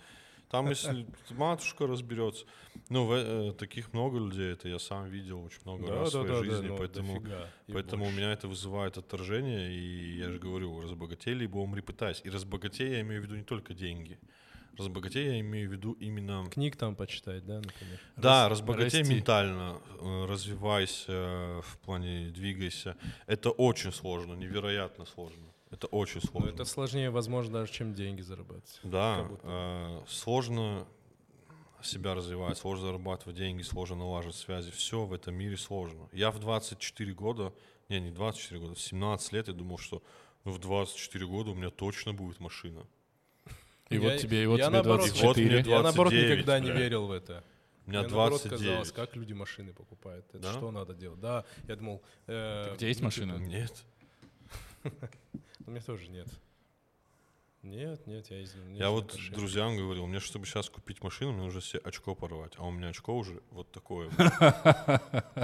Там, если матушка разберется, ну, в- э, таких много людей, это я сам видел очень много да, раз да, в да, своей да, жизни, ну, поэтому, дофига поэтому у меня это вызывает отторжение, и я же говорю, разбогатей, либо умри пытаясь. И разбогатей я имею в виду не только деньги. Разбогатей я имею в виду именно... Книг там почитать, да, например. Да, Рас- разбогатей расти. ментально, э, развивайся, э, в плане двигайся. Это очень сложно, невероятно сложно. Это очень Но сложно. это сложнее, возможно, даже, чем деньги зарабатывать. Да, э, сложно себя развивать, сложно зарабатывать деньги, сложно налаживать связи. Все в этом мире сложно. Я в 24 года, не, не 24 года, в 17 лет я думал, что ну, в 24 года у меня точно будет машина. [laughs] И Я- вот тебе, и вот я тебе наоборот- 24. Вот мне Я, наоборот, 29, никогда не верил в это. У меня Мне, наоборот, 29. казалось, как люди машины покупают. Это Да? что надо делать? Да, я думал... э, у тебя есть ну, типа, машина? Нет. У меня тоже нет. Нет, нет, я из Я вот друзьям говорил, мне, чтобы сейчас купить машину, мне нужно себе очко порвать. А у меня очко уже вот такое. [laughs]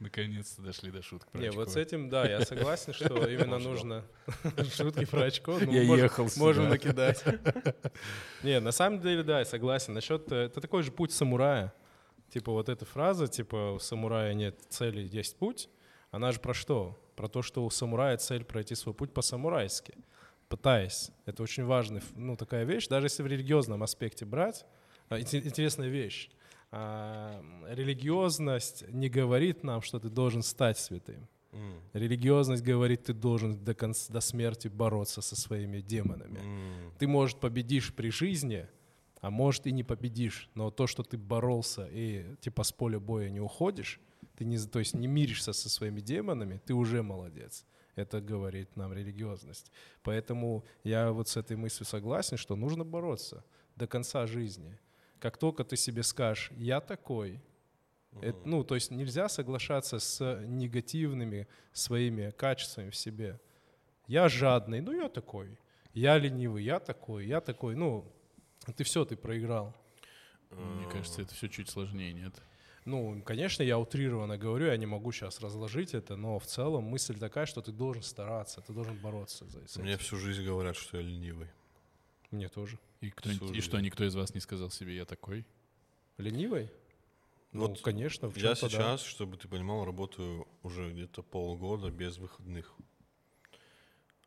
Наконец-то дошли до шуток про Не, очко. вот с этим, да, я согласен, что [laughs] именно нужно [laughs] шутки про очко. ну, Я можем- ехал Можем накидать. Не, на самом деле, да, я согласен. Насчет, э, это такой же путь самурая. Типа вот эта фраза, типа у самурая нет цели, есть путь. Она же про что? Про то, что у самурая цель пройти свой путь по-самурайски, пытаясь. Это очень важная, ну, такая вещь. Даже если в религиозном аспекте брать, а, инте- интересная вещь. А, религиозность не говорит нам, что ты должен стать святым. М, Религиозность говорит, ты должен до, конца, до смерти бороться со своими демонами. м. Ты, может, победишь при жизни, а может и не победишь. Но то, что ты боролся и типа с поля боя не уходишь, ты не, то есть не миришься со своими демонами, ты уже молодец. Это говорит нам религиозность. Поэтому я вот с этой мыслью согласен, что нужно бороться до конца жизни. Как только ты себе скажешь, я такой, это, ну, то есть нельзя соглашаться с негативными своими качествами в себе. Я жадный, ну я такой. Я ленивый, я такой, я такой. Ну, ты все, ты проиграл. Мне кажется, это все чуть сложнее, нет? Ну, конечно, я утрированно говорю, я не могу сейчас разложить это, но в целом мысль такая, что ты должен стараться, ты должен бороться за с Мне всю жизнь говорят, что я ленивый. Мне тоже. И, кто-нибудь- и что, никто из вас не сказал себе, я такой? Ленивый? Ну, Вот конечно, в Я чём-то да. сейчас, чтобы ты понимал, работаю уже где-то полгода без выходных.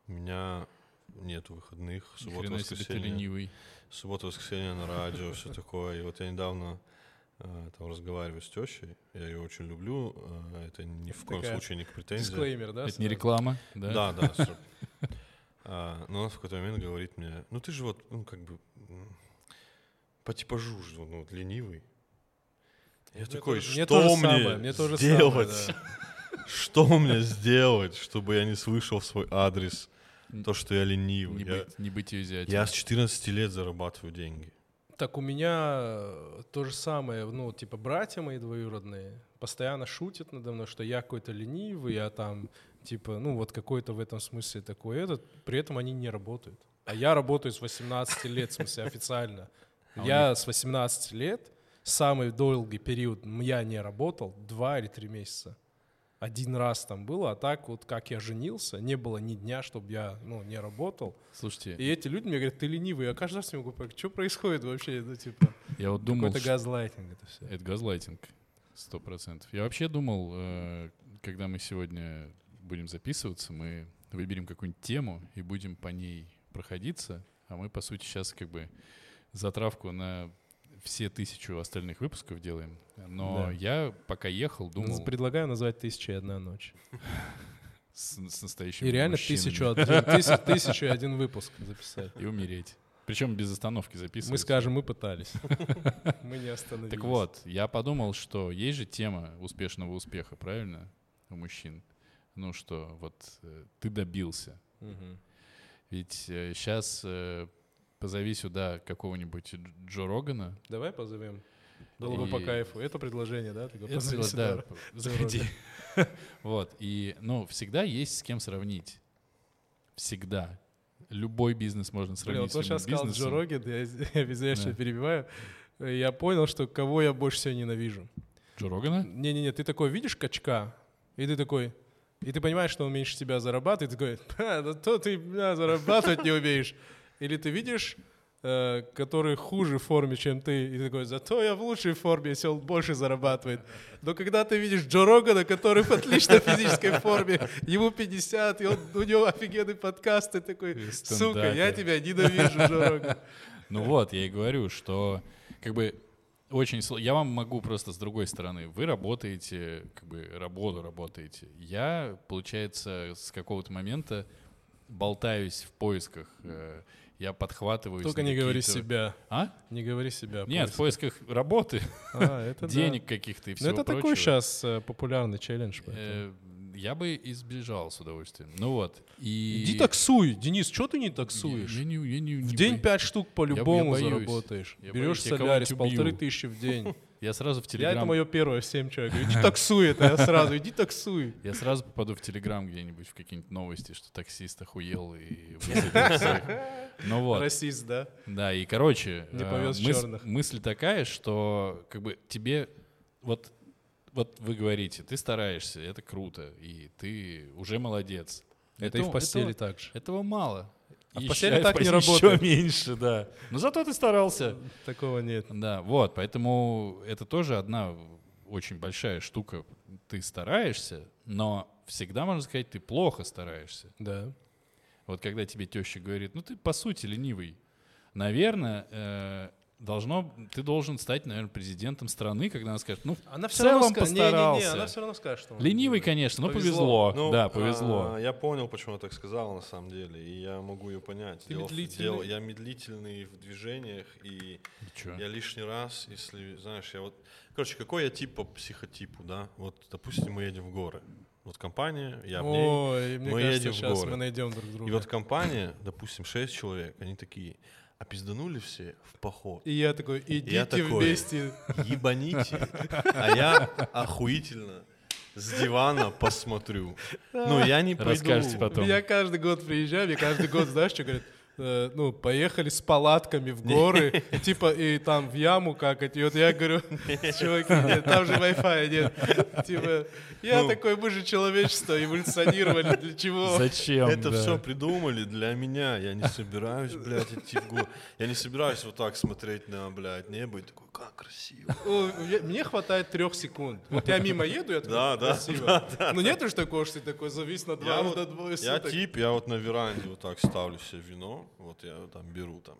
У меня нет выходных, суббота, воскресенье. ленивый. Суббота, воскресенье на радио, все такое. И вот я недавно там разговариваю с тещей. Я ее очень люблю. э, Это ни в коем случае не к претензии. Дисклеймер, да? Это не реклама, да? Да, да. [laughs] А, Но она в какой-то момент говорит мне, ну ты же вот, ну как бы, по типажу же, ну вот ленивый. Я Мне такой, тоже- что мне самое, мне тоже самое, сделать? да. [laughs] Что мне сделать, чтобы я не слышал в свой адрес то, что я ленивый? Не Я- быть, не быть ее Я с 14 лет зарабатываю деньги. Так у меня э, то же самое, ну, типа, братья мои двоюродные постоянно шутят надо мной, что я какой-то ленивый, я там, типа, ну, вот какой-то в этом смысле такой этот, при этом они не работают. А я работаю с 18 лет, в смысле, официально. А Я с 18 лет, самый долгий период я не работал, 2 или 3 месяца. Один раз там было, а так вот как я женился, не было ни дня, чтобы я, ну, не работал. Слушайте, И эти люди мне говорят, ты ленивый. Я каждый раз не могу понять, что происходит вообще, ну, типа... я вот думал, Какой-то что- газлайтинг это все. Это газлайтинг, сто процентов. Я вообще думал, э, когда мы сегодня будем записываться, мы выберем какую-нибудь тему и будем по ней проходиться, а мы, по сути, сейчас как бы затравку на все тысячу остальных выпусков делаем. Но Да. я пока ехал, думал Предлагаю назвать «Тысяча и одна ночь». с, с настоящими И реально тысячу, один, тысяч- тысячу и один выпуск записать. и умереть. Причем без остановки записывать. Мы скажем, мы пытались. [laughs] Мы не остановились. Так вот, я подумал, что есть же тема успешного успеха, правильно, у мужчин? Ну что, вот э, ты добился. Ведь сейчас позови сюда какого-нибудь Дж- Джо Рогана. Давай позовем. Было бы по И- кайфу. Это предложение, да? Такое, Это было, да, [laughs] заходи. [laughs] Вот, и, ну, всегда есть с кем сравнить. Всегда. Любой бизнес можно Блин, сравнить вот с любым сейчас сказал Джо бизнесом. Роган, я, [laughs] я что Да. перебиваю. Я понял, что кого я больше всего ненавижу. Джо Рогана? Не-не-не, ты такой видишь качка, и ты такой, и ты понимаешь, что он меньше тебя зарабатывает, и такой, «Ха, да то ты бля, зарабатывать не умеешь. Или ты видишь, э, который хуже в форме, чем ты, и ты такой, зато я в лучшей форме, если он больше зарабатывает. Но когда ты видишь Джо Рогана, который в отличной физической форме, ему 50, и он, у него офигенный подкаст, ты такой, сука, я стендапер». тебя ненавижу, Джо Роган. [laughs] Ну вот, я и говорю, что как бы очень сл- Я вам могу просто с другой стороны. Вы работаете, как бы работу работаете. Я, получается, с какого-то момента болтаюсь в поисках. э, Я подхватываюсь. Только не говори себя, А? не говори себя. Нет, в поиск. поисках работы, А, это [laughs] да. денег каких-то и Ну, всего это такой прочего. сейчас популярный челлендж. поэтому. Я бы избежал с удовольствием. Ну вот. И... Иди таксуй, Денис, что ты не Я- таксуешь? я не- я не- В день бо- пять штук по-любому заработаешь. Я Берешь боюсь, я солярис, полторы тысячи в день. [laughs] Я сразу в Я это Телеграм... мое первое в 7 человек. Иди [laughs] таксуй это, я сразу, иди таксуй. Я сразу попаду в Телеграм где-нибудь в какие-нибудь новости, что таксист охуел и. [laughs] Ну вот. Расист, да? Да, и короче, Не э, повез мысль такая, что как бы тебе вот вот вы говорите, ты стараешься, это круто, и ты уже молодец. Это и в Этого- постели этого- так же. Этого мало. А в Еще- постели так не [laughs] еще работает. меньше, да. Но зато ты старался. Такого нет. Да, вот, поэтому это тоже одна очень большая штука. Ты стараешься, но всегда можно сказать, ты плохо стараешься. Да. Вот когда тебе теща говорит, ну ты по сути ленивый, наверное, э, должно, ты должен стать, наверное, президентом страны, когда она скажет, ну Она в все равно целом ска- не, не, не, постарался. она все равно скажет, что он Ленивый, ленивый. конечно, но Повезло. повезло. Ну, да, повезло. а, я понял, почему она так сказала на самом деле, и я могу ее понять. Ты Дело медлительный? дело- я медлительный в движениях, и чё? я лишний раз, если, знаешь, я вот... Короче, какой я тип по психотипу, да? Вот, допустим, мы едем в горы. Вот компания, я в ней. Ой, мне Мы кажется, едем в сейчас горы. мы найдем друг друга. И вот компания, допустим, 6 человек, они такие, а пизданули все в поход. И я такой, идите такой. вместе. Ебаните. [laughs] А я охуительно с дивана посмотрю. Ну, я не пойду. Расскажете потом. Я каждый год приезжаю, мне каждый год, знаешь, что говорят? Э, ну, поехали с палатками в горы, [laughs] типа, и там в яму какать. И вот я говорю, чуваки, нет, там же Wi-Fi нет. Типа, я Ну. такой, мы же человечество эволюционировали, для чего? Зачем? Это да? все придумали для меня. Я не собираюсь, блядь, идти в горы. Я не собираюсь вот так смотреть на, блядь, небо и такой, как красиво. Мне хватает трех секунд. Вот я мимо еду, я такой, Да, да, красиво. Ну нет же такого, что ты такой завис на два, на двое я тип, я вот на веранде вот так ставлю себе вино, вот я там беру там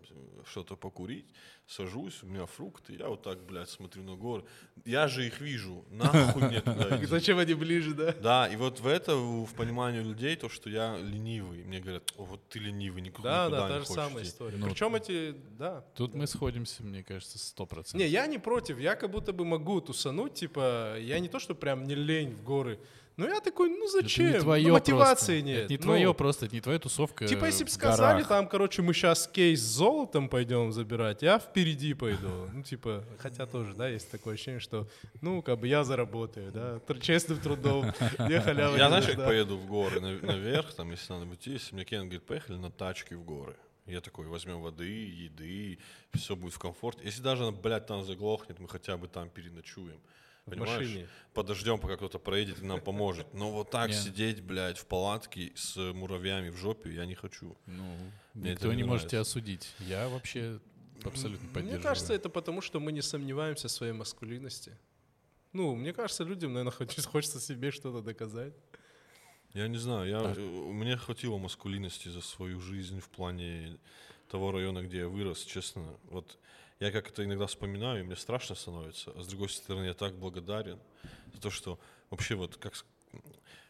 что-то покурить, сажусь, у меня фрукты, я вот так, блядь, смотрю на горы. Я же их вижу, нахуй мне туда идти. Зачем они ближе, да? Да, и вот в это, в понимании людей, то, что я ленивый. Мне говорят, о, вот ты ленивый, никуда, Да, никуда да, не та же самая идти». история. Ну, Причем эти, да. Тут мы сходимся, мне кажется, сто процентов. Не, я не против, я как будто бы могу тусануть, типа, я не то, что прям не лень в горы, но я такой, ну зачем? Это не твое Ну, мотивации просто. нет. Это не Ну, твое просто, это не твоя тусовка. Типа, если бы сказали, горах. там, короче, мы сейчас кейс с золотом пойдем забирать, я впереди пойду. [laughs] Ну, типа, хотя тоже, да, есть такое ощущение, что, ну, как бы я заработаю, да, честным трудом, [laughs] я халява Я знаешь, как поеду в горы на- наверх, там, если надо быть, если мне Кен говорит, поехали на тачке в горы. Я такой, возьмем воды, еды, все будет в комфорте. Если даже, она, блядь, там заглохнет, мы хотя бы там переночуем. Понимаешь? машине. Подождем, пока кто-то проедет и нам поможет. Но вот так сидеть, блядь, в палатке с муравьями в жопе я не хочу. Ну, Мне никто это не не может тебя осудить. Я вообще абсолютно поддерживаю. Мне кажется, это потому, что мы не сомневаемся в своей маскулинности. Ну, мне кажется, людям, наверное, [laughs] хочется, себе что-то доказать. Я не знаю, я, Так. э, мне хватило маскулинности за свою жизнь в плане того района, где я вырос, честно. Вот я как это иногда вспоминаю, и мне страшно становится, а с другой стороны, я так благодарен за то, что вообще вот как...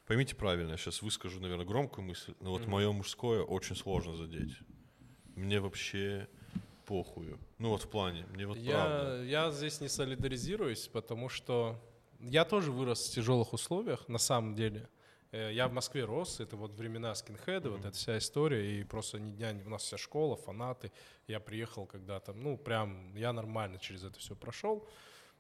Поймите правильно, я сейчас выскажу, наверное, громкую мысль, но вот Мгм. мое мужское очень сложно задеть. Мне вообще... похую. Ну вот в плане, мне вот Я, правда. я здесь не солидаризируюсь, потому что я тоже вырос в тяжелых условиях, на самом деле. Э, Я в Москве рос, это вот времена скинхеда, вот Мгм. эта вся история, и просто ни дня, у нас вся школа, фанаты. Я приехал когда-то, ну, прям, я нормально через это все прошел.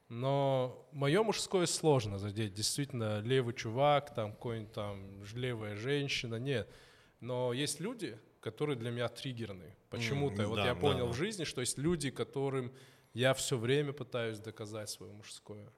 Но мое мужское сложно задеть. Действительно, левый чувак, там, какой-нибудь там левая женщина, нет. Но есть люди, которые для меня триггерны. Почему-то. М, вот да, я да, понял да. в жизни, что есть люди, которым я все время пытаюсь доказать свое мужское.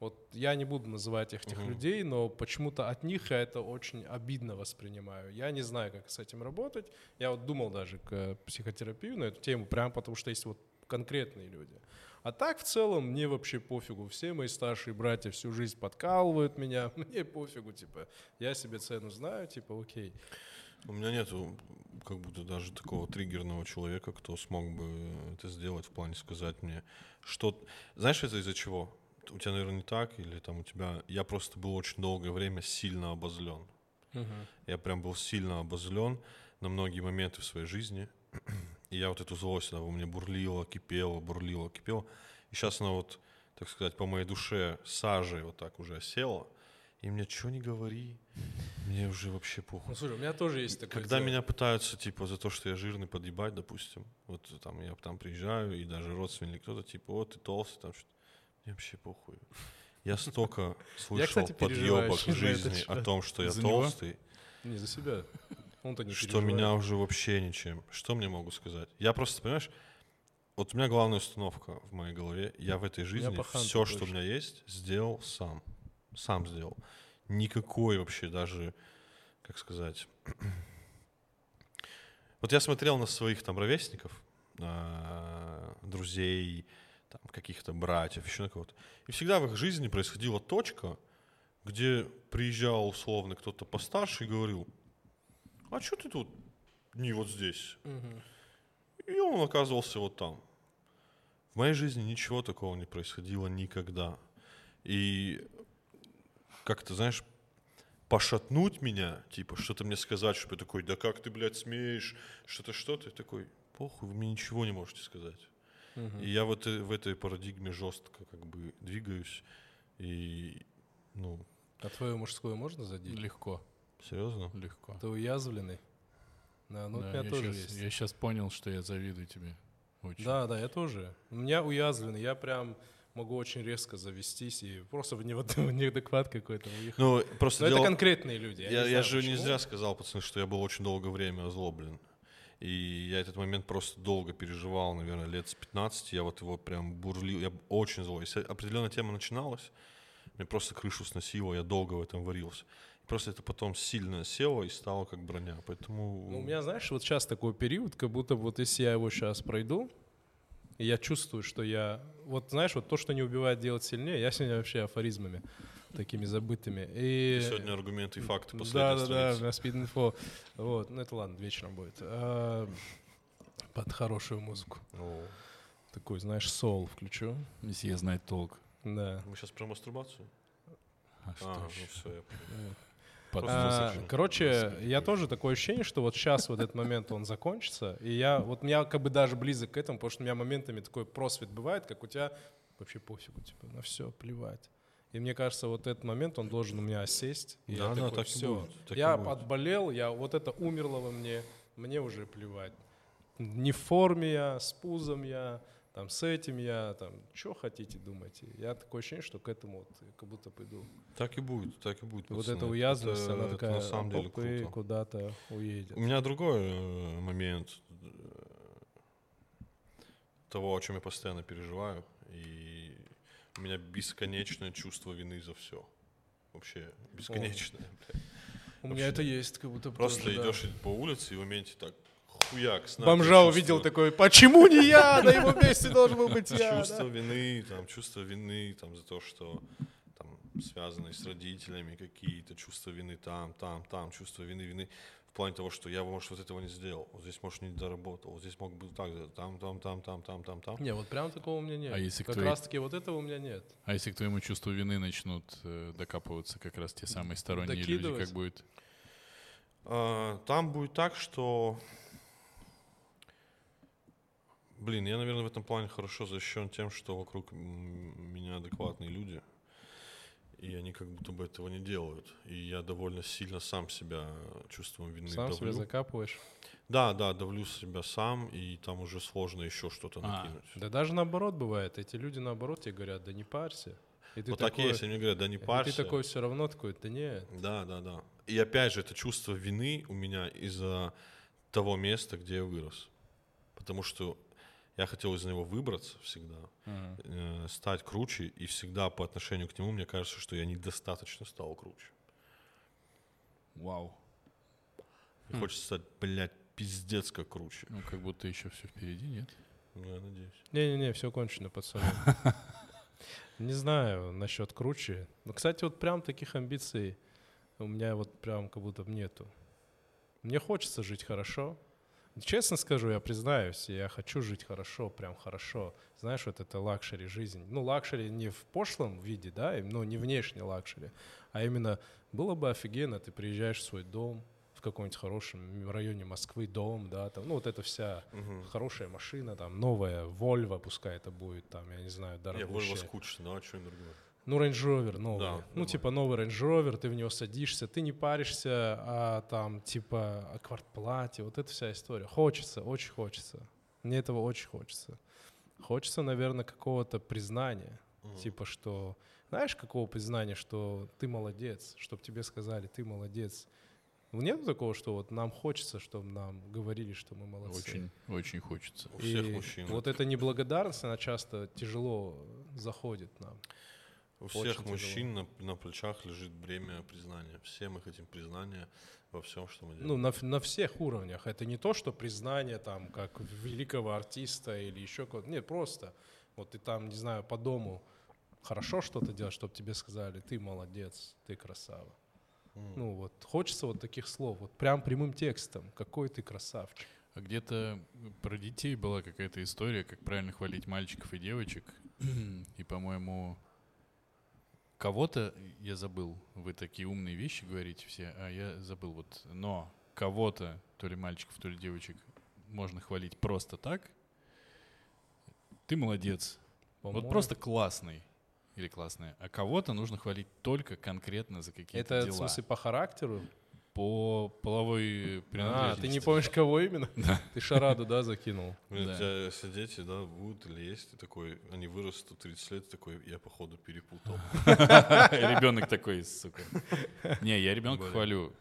Вот я не буду называть их этих Мгм. людей, но почему-то от них я это очень обидно воспринимаю. Я не знаю, как с этим работать. Я вот думал даже к психотерапию на эту тему, прям потому что есть вот конкретные люди. А так в целом мне вообще пофигу. Все мои старшие братья всю жизнь подкалывают меня. [laughs] Мне пофигу, типа. Я себе цену знаю, типа, окей. У меня нету как будто даже такого триггерного человека, кто смог бы это сделать в плане сказать мне, что... Знаешь, это из-за чего? У тебя, наверное, не так, или там у тебя... Я просто был очень долгое время сильно обозлен. Я прям был сильно обозлен на многие моменты в своей жизни. И я вот эту злость, она во мне бурлила, кипела, бурлила, кипела. И сейчас она вот, так сказать, по моей душе сажей вот так уже осела. И мне что не говори, мне уже вообще похуй. Ну, слушай, у меня тоже есть такое Когда дело. меня пытаются, типа, за то, что я жирный, подъебать, допустим, вот там я там приезжаю, и даже родственники кто-то, типа, вот ты толстый, там что-то, мне вообще похуй. Я столько [laughs] слышал подъебок в жизни о том, что я толстый, Не за себя. Он-то не что меня уже вообще ничем. Что мне могут сказать? Я просто, понимаешь, вот у меня главная установка в моей голове. Я в этой жизни все, что у меня есть, сделал сам. Сам сделал. Никакой вообще даже, как сказать... [clears throat] Вот я смотрел на своих там ровесников, а, друзей, там, каких-то братьев, еще на кого-то. И всегда в их жизни происходила точка, где приезжал условно кто-то постарше и говорил, а что ты тут не вот здесь? Мгм. И он оказывался вот там. В моей жизни ничего такого не происходило никогда. И как-то, знаешь, пошатнуть меня, типа, что-то мне сказать, чтобы я такой, да как ты, блядь, смеешь, что-то, что-то, я такой, похуй, вы мне ничего не можете сказать. И я в этой, в этой парадигме жестко как бы двигаюсь. И, ну, А твое мужское можно задеть? Легко, серьезно? легко. Ты уязвленный? Да, ну Да, у меня я тоже щас- есть. Я сейчас понял, что я завидую тебе. Очень. Да, да, я тоже. У меня уязвленный. Я прям могу очень резко завестись и просто в неад- [laughs] в неадекват какой-то уехать. Ну, просто Но это дело- конкретные люди. Я, не я знаю, же не почему. зря сказал, пацаны, что я был очень долгое время озлоблен. И я этот момент просто долго переживал, наверное, лет с 15. Я вот его прям бурлил. Я очень злой. Если определенная тема начиналась, мне просто крышу сносило, я долго в этом варился. Просто это потом сильно село и стало как броня. Поэтому... Ну, у меня, знаешь, вот сейчас такой период, как будто вот если я его сейчас пройду, я чувствую, что я... Вот знаешь, вот то, что не убивает, делать сильнее, я сегодня вообще афоризмами такими забытыми. И... Сегодня аргументы и факты Да, последней да, да, страницы. на спид-инфо. Вот, ну это ладно, вечером будет. А, под хорошую музыку. О, Такой, знаешь, соул включу. Месье знает толк. Да. Мы сейчас про мастурбацию? А что А, ну еще? все, я понял. А, короче, я тоже такое ощущение, что вот сейчас вот этот момент он закончится, и я вот меня как бы даже близок к этому, потому что у меня моментами такой просвет бывает, как у тебя вообще пофигу, типа на все плевать. И мне кажется, вот этот момент он должен у меня осесть. И я Да, да, такой, так и «Всё, будет, так я будет». отболел, я вот это умерло во мне, мне уже плевать. Не в форме я, с пузом я, там с этим я, там, что хотите, думайте. Я такое ощущение, что к этому вот как будто пойду. Так и будет, так и будет. Вот пацаны. эта уязвленность, Это- она это такая, на самом деле круто. куда-то уедет. У меня другой э, момент э, того, о чем я постоянно переживаю. И у меня бесконечное чувство вины за все. Вообще бесконечное. блядь. У меня это есть, как будто Просто тоже, да. идешь по улице и в моменте так хуяк. с Бомжа чувство- увидел такой, почему не я? На его месте должен был быть я. чувство да?» вины, там, чувство вины там, за то, что связанные с родителями какие-то, чувство вины там, там, там, чувство вины, вины. В плане того, что я, может, вот этого не сделал, вот здесь, может, не доработал, вот здесь мог бы так, сделать, там, там, там, там, там, там, там. Не, вот прям такого у меня нет. А если как твои- раз таки вот этого у меня нет. А если к твоему чувству вины начнут э, докапываться как раз те самые сторонние люди, Докидывать? как будет? А, Там будет так, что Блин, я, наверное, в этом плане хорошо защищен тем, что вокруг меня адекватные люди. И они как будто бы этого не делают. И я довольно сильно сам себя чувством вины Сам себя давлю. закапываешь. Да, да, давлю себя сам, и там уже сложно еще что-то А, накинуть. Да даже наоборот бывает. Эти люди наоборот тебе говорят, да не парься. И ты вот так и такой, есть, они говорят, да не и парься. ты такой все равно такой, да нет. Да, да, да. И опять же, это чувство вины у меня из-за того места, где я вырос. Потому что я хотел из него выбраться всегда, э, стать круче, и всегда по отношению к нему мне кажется, что я недостаточно стал круче. Вау. И Хм. хочется стать, блядь, пиздец как круче. Ну, как будто еще все впереди, нет? Ну, я надеюсь. Не-не-не, все кончено, пацаны. [laughs] Не знаю насчет круче. Но, кстати, вот прям таких амбиций у меня вот прям как будто нету. Мне хочется жить хорошо. Честно скажу, я признаюсь, я хочу жить хорошо, прям хорошо. Знаешь, вот это luxury жизнь. Ну, luxury не в пошлом виде, да, ну, не внешне luxury, а именно было бы офигенно, ты приезжаешь в свой дом, в каком-нибудь хорошем районе Москвы, дом, да, там, ну, вот это вся Мгм. хорошая машина, там, новая, Volvo, пускай это будет, там, я не знаю, Не, дорогущая. Вольво скучно, ну а что другое? Ну, Range Rover новый. Да, ну, нормально. типа новый Range Rover, ты в него садишься, ты не паришься, а там, типа, о квартплате, вот эта вся история. Хочется, очень хочется. Мне этого очень хочется. Хочется, наверное, какого-то признания. Мгм. Типа, что... Знаешь, какого признания, что ты молодец, чтобы тебе сказали, ты молодец. Ну, Нет такого, что вот нам хочется, чтобы нам говорили, что мы молодцы. Очень, очень хочется. У всех мужчин. Вот эта неблагодарность, она часто тяжело заходит нам. У очень всех тяжело. мужчин на, на плечах лежит бремя признания. Все мы хотим признания во всем, что мы Ну, делаем. на, ф- на всех уровнях. Это не то, что признание там, как великого артиста или еще кого-то. Нет, просто вот ты там, не знаю, по дому хорошо что-то делаешь, чтобы тебе сказали, ты молодец, ты красава. М. Ну вот, хочется вот таких слов, вот прям прямым текстом, какой ты красавчик. А где-то про детей была какая-то история, как правильно хвалить мальчиков и девочек. [clears throat] И, по-моему, кого-то, я забыл, вы такие умные вещи говорите все, а я забыл вот, но кого-то, то ли мальчиков, то ли девочек, можно хвалить просто так. Ты молодец. Вот По-моему, просто классный или классная. А кого-то нужно хвалить только конкретно за какие-то Это, дела. в смысле, по характеру? По половой А, принадлежности. ты не помнишь, кого именно? [laughs] Ты шараду, да, закинул? Блин, Да. У тебя если дети, да, будут или есть, ты такой, они вырастут 30 лет, такой, я походу перепутал. [laughs] Ребенок такой, сука. Не, я ребенка хвалю.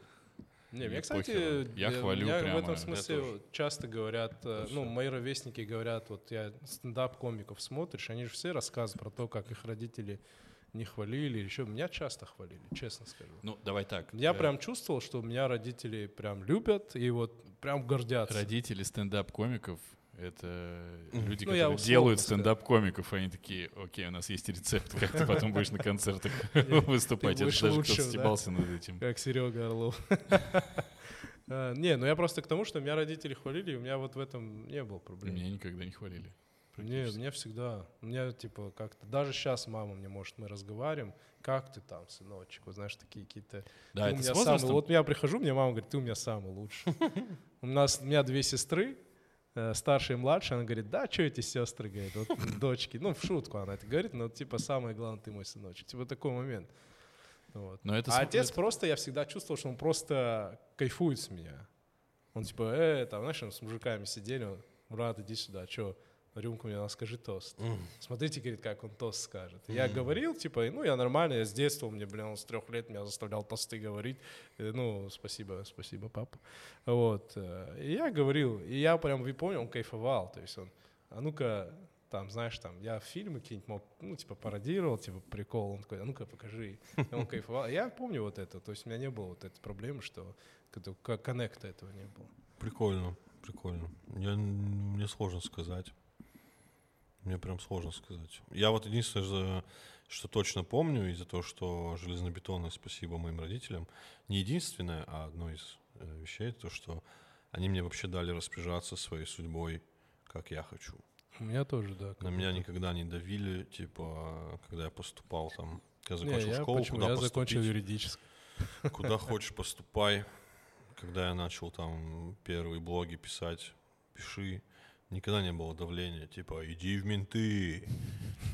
Не, Мне кстати. Я хвалю меня в прямо. этом смысле часто говорят, э, ну, мои ровесники говорят, вот я стендап-комиков смотришь, они же все рассказывают про то, как их родители не хвалили, еще меня часто хвалили, честно скажу. Ну, давай так. Я э, прям чувствовал, что меня родители прям любят и вот прям гордятся. Родители стендап-комиков — это люди, Ну, которые делают стендап-комиков, они такие, окей, у нас есть рецепт, как ты потом будешь на концертах [laughs] выступать. Это даже кто-то стебался над этим. Как Серега Орлов. [laughs] А, Не, ну я просто к тому, что меня родители хвалили, и у меня вот в этом не было проблем. Меня никогда не хвалили. Не, мне всегда. Меня, типа, как-то... Даже сейчас мама мне, может, мы разговариваем. Как ты там, сыночек? Вот знаешь, такие какие-то... Да, ты у это меня самый... Вот я прихожу, мне мама говорит, ты у меня самый лучший. [laughs] У нас, у меня две сестры, э, старшая и младшая. Она говорит, да, что эти сестры, говорит, вот дочки. Ну, в шутку она это говорит, но, типа, самое главное, ты мой сыночек. Типа, такой момент. Вот. Но это А отец это- просто, я всегда чувствовал, что он просто кайфует с меня. Он типа, э, там, знаешь, мы с мужиками сидели, он, Мурат, иди сюда, что, рюмку мне надо, скажи тост. М. Смотрите, говорит, как он тост скажет. И Я говорил, типа, ну, я нормально, я с детства, мне, блин, он с трех лет меня заставлял тосты говорить. Ну, спасибо, спасибо, папа. Вот. э, И я говорил, и я прям, вы понял, он кайфовал. То есть он, а ну-ка, там, знаешь, там, я фильмы какие-нибудь мог, ну, типа, пародировал, типа, прикол, он такой, а ну-ка, покажи. И он кайфовал. Я помню вот это, то есть у меня не было вот этой проблемы, что коннекта этого не было. Прикольно, прикольно. Я, мне сложно сказать. Мне прям сложно сказать. Я вот единственное, что точно помню из-за того, что железнобетонное спасибо моим родителям, не единственное, а одно из э, вещей, то, что они мне вообще дали распоряжаться своей судьбой, как я хочу. У меня тоже, да. На меня никогда не давили, типа, когда я поступал там, Не, закончил я школу, почему? куда Я закончил поступить. юридический. Куда [laughs] хочешь, поступай. Когда я начал там первые блоги писать, пиши. Никогда не было давления, типа, иди в менты,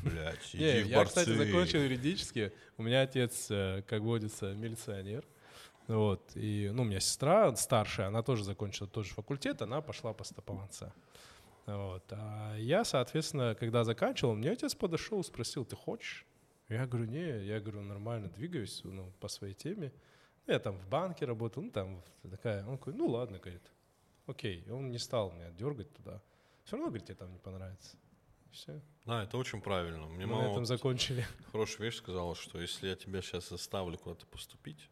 блядь, иди в я, борцы. кстати, закончил юридически. У меня отец, э, как водится, милиционер. Вот. И, ну, у меня сестра старшая, она тоже закончила тот же факультет, она пошла по стопам отца. Вот. А я, соответственно, когда заканчивал, мне отец подошел, спросил, ты хочешь? Я говорю, не, я говорю, нормально двигаюсь ну, по своей теме. Ну, Я там в банке работал, ну там такая. Он такой, ну ладно, говорит, окей. И он не стал меня дергать туда. Все равно, говорит, тебе там не понравится. Все. Да, это очень правильно. Мне Мы на этом закончили. хорошую вещь сказала, что если я тебя сейчас заставлю куда-то поступить,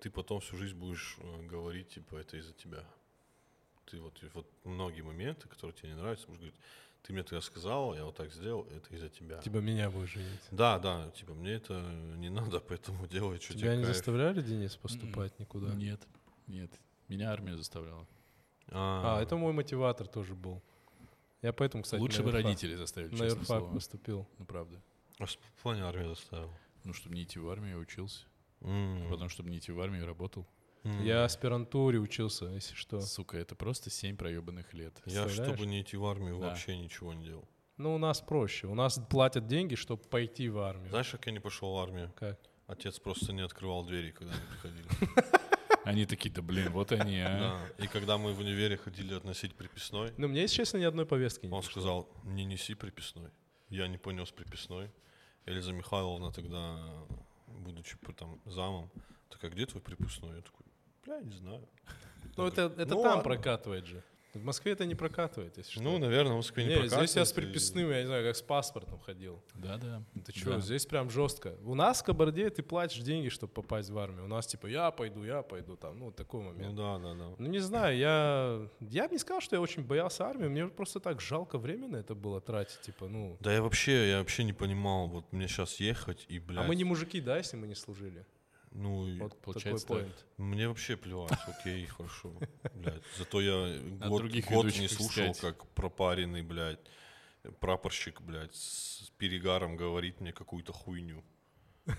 ты потом всю жизнь будешь э, говорить, типа, это из-за тебя. Ты вот, вот многие моменты, которые тебе не нравятся, будешь говорить, ты мне тогда сказал, я вот так сделал, это из-за тебя. Типа меня будешь женить. Да, да, типа, мне это не надо, поэтому делай, что Тебя тебе не кайф. заставляли, Денис, поступать никуда? Нет, нет. Меня армия заставляла. А, это мой мотиватор тоже был. Я поэтому, кстати, Лучше бы родители заставили, на честное слово. поступил. Ну, правда. А в плане армия заставила? Ну, чтобы не идти в армию, я учился. М. Потом, чтобы не идти в армию, работал. Я аспирантуре учился, если что. Сука, это просто семь проебанных лет. Я, чтобы не идти в армию, Да. вообще ничего не делал. Ну, у нас проще. У нас платят деньги, чтобы пойти в армию. Знаешь, как я не пошел в армию? Как? Отец просто не открывал двери, когда мы приходили. [laughs] Они такие, да блин, вот они, а. Да. И когда мы в универе ходили относить приписной, Ну, мне, если честно, ни одной повестки не он пришло. сказал, не неси приписной. Я не понес приписной. Элиза Михайловна тогда, будучи п- там замом, такая, где твой приписной? Я такой, бля, не знаю. Ну, это, это «Ну там ладно». прокатывает же. В Москве это не прокатывает, если что. Ну, наверное, в Москве не, не, здесь я с прокатывает, и- приписным, я не знаю, как с паспортом ходил. Да-да. Ты что, Да. здесь прям жестко. У нас в Кабарде ты платишь деньги, чтобы попасть в армию. У нас типа я пойду, я пойду, там, ну, такой Ну момент. да, да, да. Ну, не знаю, я, я бы не сказал, что я очень боялся армии, мне просто так жалко время на это было тратить, типа, ну... Да я вообще, я вообще не понимал, вот мне сейчас ехать и, блядь, А мы не мужики, да, если мы не служили? Ну, Вот Получается такой так. поинт. мне вообще плевать, окей, хорошо, блядь. Зато я год, других год не слушал, как пропаренный, блядь, прапорщик, блядь, с перегаром говорит мне какую-то хуйню.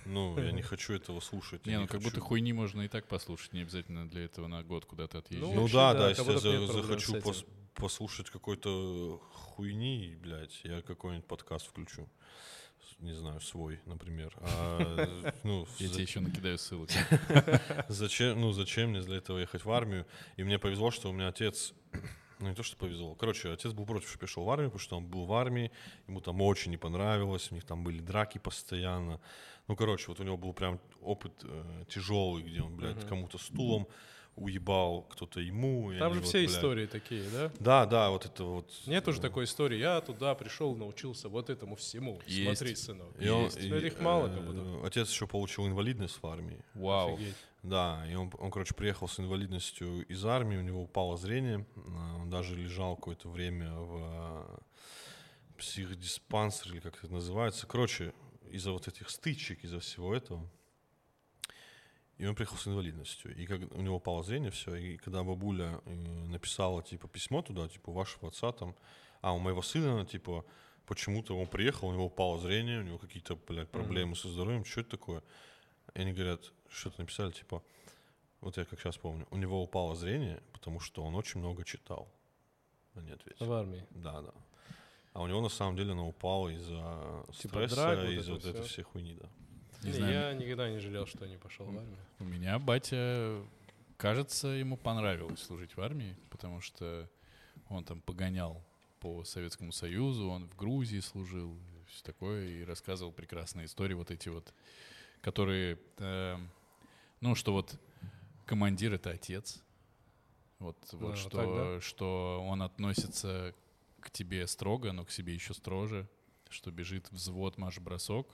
Ну, я не хочу этого слушать. Не, ну как хочу. будто хуйни можно и так послушать, не обязательно для этого на год куда-то отъезжать. Ну вообще, да, да, да, как если я за- захочу пос- послушать какой-то хуйни, блядь, я какой-нибудь подкаст включу. Не знаю, свой, например. А, [laughs] ну, Я за- тебе еще накидаю ссылок. [laughs] Зачем, ну, зачем мне для этого ехать в армию? И мне повезло, что у меня отец, [clears throat] ну, не то, что повезло. Короче, отец был против, что я пришел в армию, потому что он был в армии, ему там очень не понравилось, у них там были драки постоянно. Ну, короче, вот у него был прям опыт э, тяжелый, где он, блядь, кому-то стулом уебал, кто-то ему. Там же вот, все блядь. истории такие, да? Да, да, вот это вот. Нету же э, такой истории. Я туда пришел, научился вот этому всему. Есть. Смотри, сынок. и он- Есть. и, Но их мало как э, будто. Отец еще получил инвалидность в армии. Вау. Офигеть. Да, и он, он, короче, приехал с инвалидностью из армии, у него упало зрение, а, он даже лежал какое-то время в а, психдиспансере, или как это называется. Короче, из-за вот этих стычек, из-за всего этого. И он приехал с инвалидностью. И как у него упало зрение, все. И когда бабуля э, написала, типа, письмо туда, типа, вашего отца там, а у моего сына, типа, почему-то он приехал, у него упало зрение, у него какие-то, блядь, проблемы со здоровьем, что это такое? И они говорят, что-то написали, типа, вот я как сейчас помню, у него упало зрение, потому что он очень много читал. Они ответили. В армии. Да, да. А у него на самом деле оно упало из-за Типа стресса, вот из-за это вот этой всей хуйни, да. Не Не, знаю. я никогда не жалел, что не пошел в армию. У меня батя, кажется, ему понравилось служить в армии, потому что он там погонял по Советскому Союзу, он в Грузии служил, все такое, и рассказывал прекрасные истории, вот эти вот, которые, э, ну, что вот командир — это отец, вот, вот вот что, так, да? что он относится к тебе строго, но к себе еще строже, что бежит взвод марш-бросок,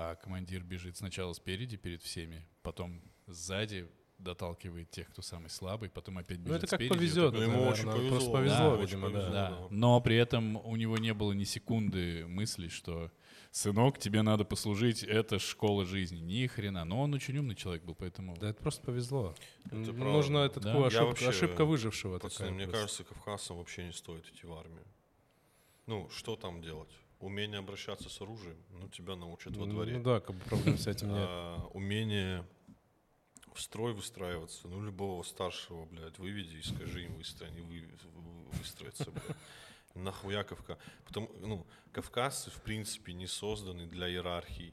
а командир бежит сначала спереди перед всеми, потом сзади доталкивает тех, кто самый слабый, потом опять бежит Ну, это как спереди. повезет. Ну, ему очень повезло. Просто Да, повезло, очень видимо, повезло. да. Да. да. Но при этом у него не было ни секунды мысли, что сынок, тебе надо послужить, это школа жизни. Ни хрена. Но он очень умный человек был, поэтому... Да это просто повезло. Это. Нужно это Да. такую ошибку- вообще, ошибка выжившего. Пацаны, такая мне просто. кажется, кавказцам вообще не стоит идти в армию. Ну, что там делать? Умение обращаться с оружием, ну, тебя научат во дворе. Ну да, как бы проблем с этим нет. А, умение в строй выстраиваться, ну, любого старшего, блядь, выведи и скажи им выстроить, они вы, вы- выстроятся, блядь. Нахуя Кавказ? Потому, ну, кавказцы, в принципе, не созданы для иерархии.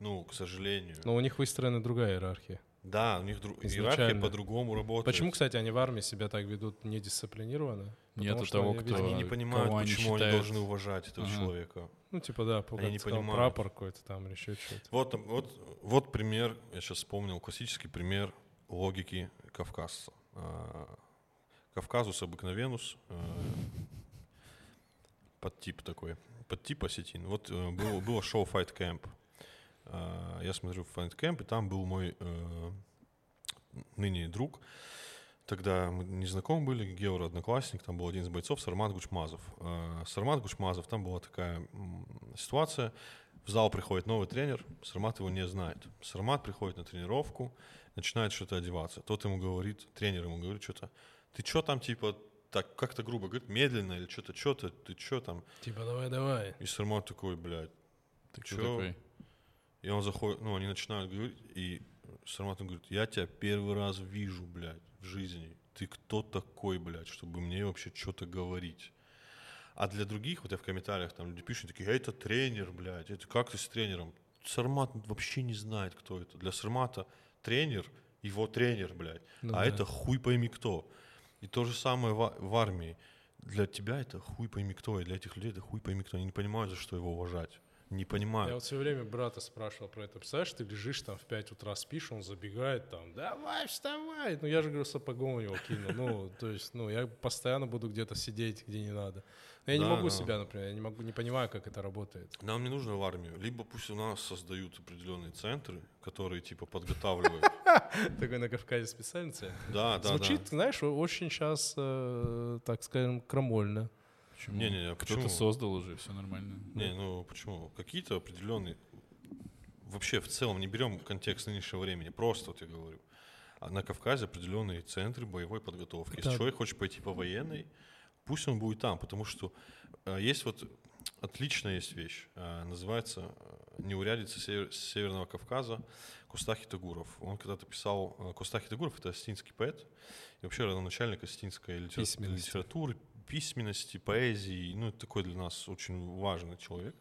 Ну, к сожалению. Но у них выстроена другая иерархия. Да, у них дру- иерархия по-другому работает. Почему, кстати, они в армии себя так ведут недисциплинированно? Потому Нету что того, они, кто- Они не понимают, кого они почему они считают- должны уважать этого Ага. человека. Ну, типа, да, по- Они не сказал, понимают. прапор какой-то там или еще что-то. Вот, вот, вот пример, я сейчас вспомнил, классический пример логики кавказца. А, Кавказус обыкновенус, э, подтип такой, подтип осетин. Вот э, было, было шоу Fight Camp. А, Я смотрю Fight Camp, и там был мой э, ныне друг. Тогда мы не знакомы были, Геор одноклассник, там был один из бойцов, Сармат Гучмазов. А, Сармат Гучмазов, там была такая ситуация, в зал приходит новый тренер, Сармат его не знает. Сармат приходит на тренировку, начинает что-то одеваться. Тот ему говорит, тренер ему говорит что-то, ты что там, типа, так как-то грубо говорит, медленно или что-то, что-то, ты что там? Типа, давай, давай. И Сармат такой, блядь, Ты такой? И он заходит, ну, они начинают говорить, и Сармат говорит, я тебя первый раз вижу, блядь, в жизни. Ты кто такой, блядь, чтобы мне вообще что-то говорить? А для других, вот я в комментариях там люди пишут, такие, это тренер, блядь, это как ты с тренером? Сармат вообще не знает, кто это. Для Сармата тренер, его тренер, блядь, Ну а да. это хуй пойми кто. И то же самое в, в армии. Для тебя это хуй пойми кто, и для этих людей это хуй пойми кто. Они не понимают, за что его уважать. Не понимают. Я вот все время брата спрашивал про это. Представляешь, ты лежишь там в 5 утра спишь, он забегает там, давай, вставай. Ну я же, говорю, сапогом его кинул. Ну, то есть, ну, я постоянно буду где-то сидеть, где не надо. Но я не Да, могу да. себя, например, я не могу, не понимаю, как это работает. Нам не нужно в армию. Либо пусть у нас создают определенные центры, которые типа подготавливают. [laughs] Такой на Кавказе специальный центр. Да, да, Звучит, знаешь, очень сейчас, так скажем, крамольно. Почему? Не-не-не, Кто-то почему? создал уже, все нормально. да. Не, ну почему? Какие-то определенные... Вообще, в целом, не берем контекст нынешнего времени. Просто вот я говорю. А на Кавказе определенные центры боевой подготовки. Если Да. человек хочет пойти по военной, пусть он будет там, потому что э, есть вот отличная есть вещь, э, называется э, «Неурядица север- Северного Кавказа» Кустахи Тагуров. Он когда-то писал, э, Кустахи Тагуров — это осетинский поэт, и вообще родоначальник осетинской литера- литературы, письменности, поэзии. Ну, это такой для нас очень важный человек,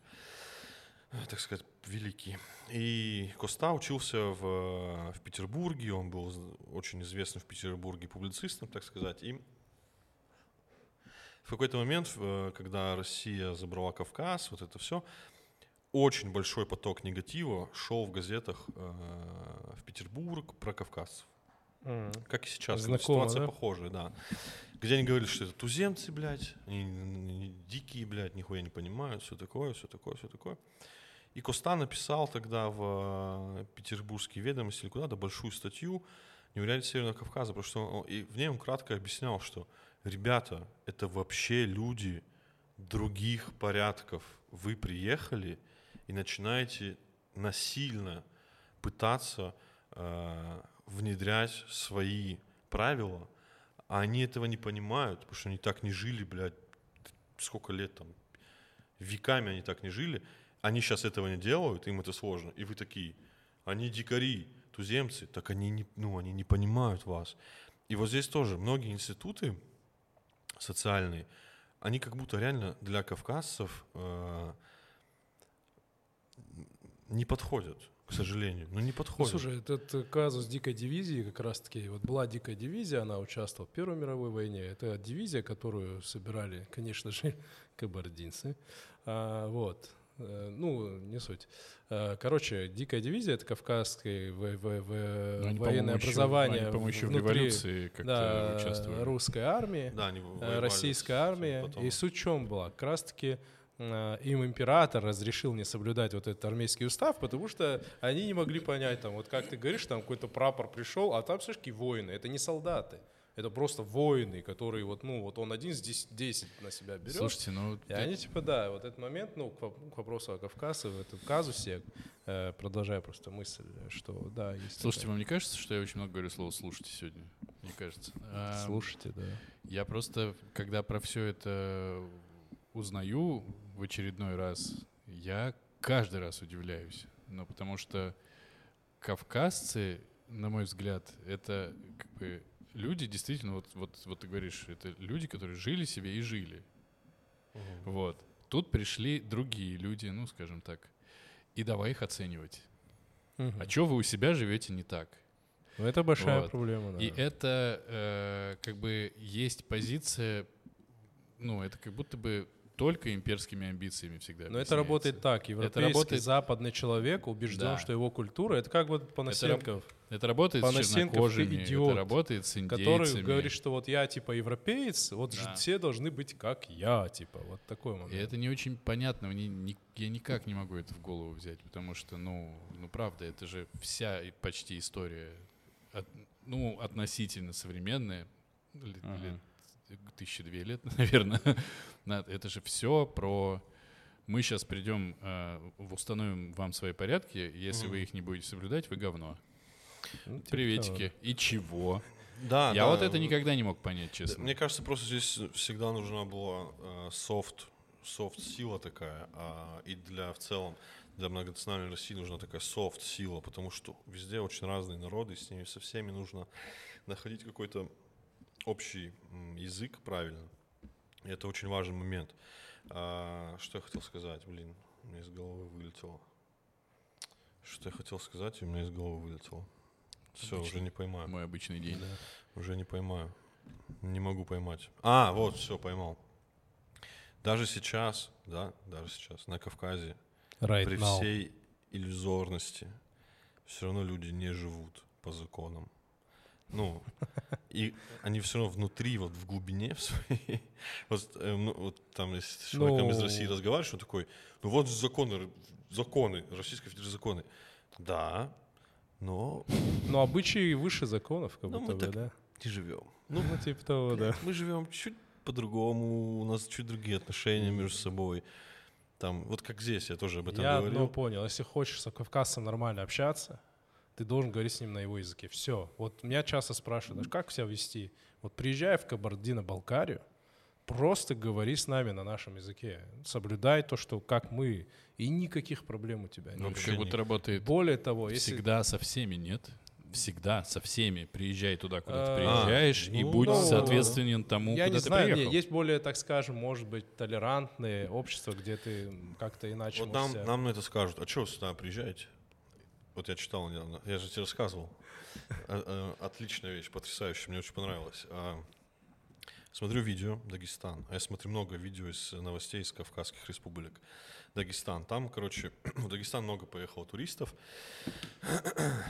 э, так сказать, великий. И Коста учился в, в Петербурге, он был очень известным в Петербурге публицистом, так сказать, и в какой-то момент, когда Россия забрала Кавказ, вот это все, очень большой поток негатива шел в газетах э, в Петербург про кавказцев. Как и сейчас, Знакомо, ситуация да? похожая, да. Где они говорили, что это туземцы, блядь, они дикие, блядь, нихуя не понимают, все такое, все такое, все такое. И Коста написал тогда в э, Петербургские ведомости или куда-то большую статью «Неурядица Северного Кавказа», потому что он- и в ней он кратко объяснял, что ребята, это вообще люди других порядков. Вы приехали и начинаете насильно пытаться э, внедрять свои правила, а они этого не понимают, потому что они так не жили, блядь, сколько лет там, веками они так не жили, они сейчас этого не делают, им это сложно, и вы такие, они дикари, туземцы, так они не, ну, они не понимают вас. И вот здесь тоже многие институты социальные, они как будто реально для кавказцев э, не подходят, к сожалению. Ну, не Ну, подходят. слушай, этот э, казус дикой дивизии как раз-таки, вот была дикая дивизия, она участвовала в Первой мировой войне. Это дивизия, которую собирали, конечно же, [laughs] кабардинцы. А, вот. Э, Ну, не суть. А, Короче, дикая дивизия — это кавказское в- в- в- Ну, они, военное по-моему, еще- образование они, еще в внутри, революции как-то да, участвовали. русской армии. да, они Э, воевали армия. потом. И суть в чем была? Как раз-таки э, им император разрешил не соблюдать вот этот армейский устав, потому что они не могли понять, там, вот как ты говоришь, там какой-то прапор пришел, а там, какие воины, это не солдаты, это просто воины, которые вот, ну, вот он один с 10, 10 на себя берет. Слушайте, ну... и они типа, да, вот этот момент, ну, к, воп- к вопросу о Кавказе, в этом казусе, э, продолжаю просто мысль, что да, есть Слушайте, такая- вам не кажется, что я очень много говорю слово «слушайте» сегодня? Мне кажется. А, слушайте, да. Я просто, когда про все это узнаю в очередной раз, я каждый раз удивляюсь. Ну, потому что кавказцы, на мой взгляд, это как бы люди действительно, вот, вот, вот ты говоришь, это люди, которые жили себе и жили. Вот. Тут пришли другие люди, ну, скажем так, и давай их оценивать. Мгм. А чё вы у себя живете не так? Ну, это большая Вот. проблема, да. И это э, как бы есть позиция, ну, это как будто бы только имперскими амбициями всегда. Но это работает так. Европейский работает- западный человек убежден, Да. что его культура — это как вот Панасенков, Это работает с Панасенков, чернокожими, идиот, это работает с индейцами. который говорит, что вот я типа европеец, вот Да. все должны быть как я, типа, вот такой момент. И это не очень понятно, мне ни- я никак не могу это в голову взять, потому что, ну, ну правда, это же вся и почти история, от- ну, относительно современная, Ага. лет тысячи две лет, [laughs] наверное. На- Это же все про... Мы сейчас придем, э, установим вам свои порядки, если вы их не будете соблюдать, вы говно. Ну, типа Приветики. И чего? Да, Я да. вот это никогда не мог понять, честно. Мне кажется, просто здесь всегда нужна была э, софт, софт сила такая, а, и для в целом для многонациональной России нужна такая софт сила, потому что везде очень разные народы, с ними со всеми нужно находить какой-то общий язык правильно. И это очень важный момент. А, что я хотел сказать, блин, у меня из головы вылетело. Что я хотел сказать, и у меня из головы вылетело. Все, уже не поймаю. Мой обычный день. Уже не поймаю. Не могу поймать. А, вот, все, поймал. Даже сейчас, да, даже сейчас на Кавказе, Right при now. всей иллюзорности, все равно люди не живут по законам. Ну, и они все равно внутри, вот в глубине в своей, вот, э, ну, вот там, если с человеком из Ну. России разговариваешь, он такой, ну вот законы, законы, Российской Федерации законы. Да, но Но обычаи выше законов, как Ну, будто бы, так- да? не живем. Ну, ну, типа того, да. Мы живем чуть по-другому, у нас чуть другие отношения между собой. Там, вот как здесь, я тоже об этом Я говорил. одно понял. Если хочешь с кавказцем нормально общаться, ты должен говорить с ним на его языке. Все. Вот меня часто спрашивают, «А как себя вести? Вот приезжай в Кабардино-Балкарию, просто говори с нами на нашем языке. Соблюдай то, что как мы, и никаких проблем у тебя нет. вообще не- работает Более того, если... Всегда со всеми, нет? Всегда со всеми. Приезжай туда, куда ты А, приезжаешь, и ну, будь ну, соответственен тому, Я куда не ты знаю, не, приехал. есть более, так скажем, может быть, толерантные общества, где ты как-то иначе Вот нам, себя- нам на это скажут, а что вы сюда приезжаете? Вот я читал недавно, я же тебе рассказывал. Э, э, Отличная вещь, потрясающая, мне очень понравилось. А, Смотрю видео Дагестан, а я смотрю много видео из новостей из Кавказских республик. Дагестан, там, короче, [clears throat] в Дагестан много поехало туристов.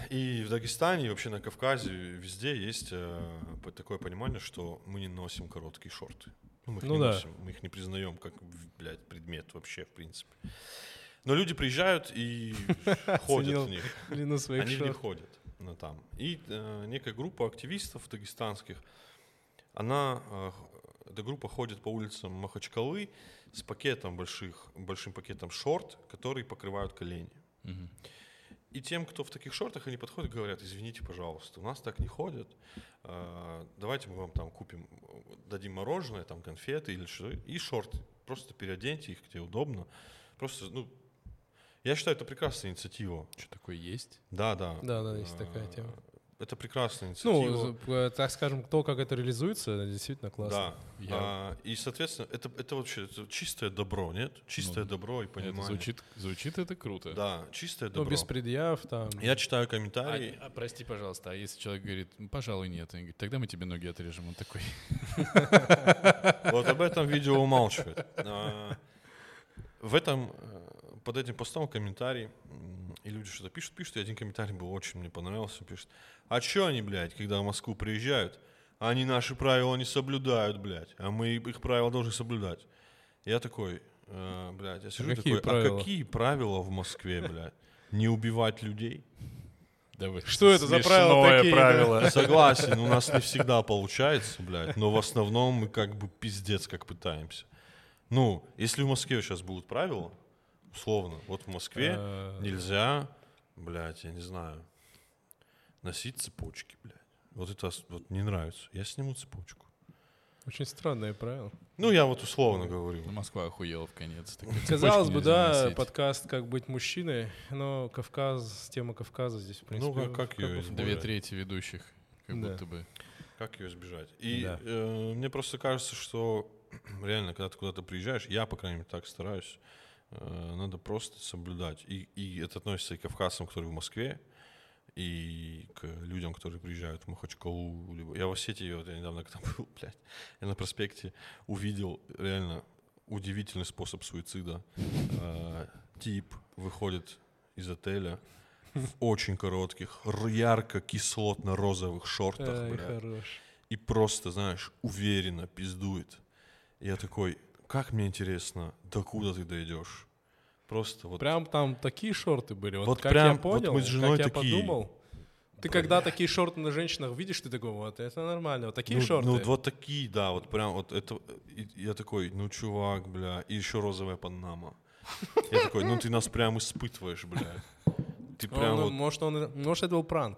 И в Дагестане, и вообще на Кавказе, везде есть э, такое понимание, что мы не носим короткие шорты. Ну, мы их Ну не да. носим, мы их не признаем как, блядь, предмет вообще, в принципе. Но люди приезжают и [laughs] ходят в них. Они в них ходят ну, там. И э, некая группа активистов дагестанских, она, э, эта группа ходит по улицам Махачкалы с пакетом больших, большим пакетом шорт, которые покрывают колени. И тем, кто в таких шортах, они подходят и говорят, извините, пожалуйста, у нас так не ходят, э, давайте мы вам там купим, дадим мороженое, там конфеты или что, и шорты. Просто переоденьте их, где удобно. Просто, ну, я считаю, это прекрасная инициатива. Что такое есть? Да, да. Да, да, есть такая Э, тема. Это прекрасная инициатива. Ну, так скажем, то, как это реализуется, это действительно классно. да. Я- А, и, соответственно, это, это вообще это чистое добро, нет? Чистое Ну, добро и Это понимание. звучит, звучит это круто. Да, чистое Ну, добро. без предъяв там. Я читаю А, комментарии. а, прости, пожалуйста, а если человек говорит, «Ну, пожалуй, нет, они говорят, тогда мы тебе ноги отрежем. Он такой, Вот об этом видео умалчивает. А, В этом, э, под этим постом комментарий, и люди что-то пишут, пишут, и один комментарий был очень мне понравился, пишет, а чё они, блядь, когда в Москву приезжают, они наши правила не соблюдают, блядь, а мы их правила должны соблюдать. Я такой, э, блядь, я сижу какие такой, правила? а какие правила в Москве, блядь? Не убивать людей? да вы Что это за правила такие, да? правило. Согласен, у нас не всегда получается, блядь, но в основном мы как бы пиздец как пытаемся. Ну, если в Москве сейчас будут правила, условно, вот в Москве Э, нельзя, блядь, я не знаю, носить цепочки, блядь. Вот это вот не нравится. Я сниму цепочку. Очень странное правило. Ну, я вот условно говорю. Ну, Москва охуела в конец. Казалось бы, да, носить. подкаст «Как быть мужчиной», но Кавказ, тема Кавказа здесь, в принципе... Ну, как- как её бы избавить? Две трети ведущих, как Да. будто бы. Как ее избежать? И Да. э, мне просто кажется, что [clears throat] реально, когда ты куда-то приезжаешь, я, по крайней мере, так стараюсь, надо просто соблюдать. И, и это относится и к кавказцам, которые в Москве, и к людям, которые приезжают в Махачкалу. Либо... Я в Осетии, вот я недавно когда [laughs] был, блядь, я на проспекте увидел реально удивительный способ суицида. Э, Тип выходит из отеля в [laughs] очень коротких, ярко-кислотно-розовых шортах, Ай, блядь хорош. и просто, знаешь, уверенно пиздует. Я такой, как мне интересно, докуда ты дойдешь? Просто вот... Прям там такие шорты были. Вот, Вот как прям, я вот понял, мы с женой как я такие. подумал. Ты когда такие шорты на женщинах видишь, ты такой, вот это нормально. Вот такие ну, шорты. ну, вот такие, да, вот прям вот это... и я такой, ну, чувак, бля, и еще розовая панама. Я такой, ну, ты нас прям испытываешь, бля. Ты прям ну, вот... может, он, может, это был пранк.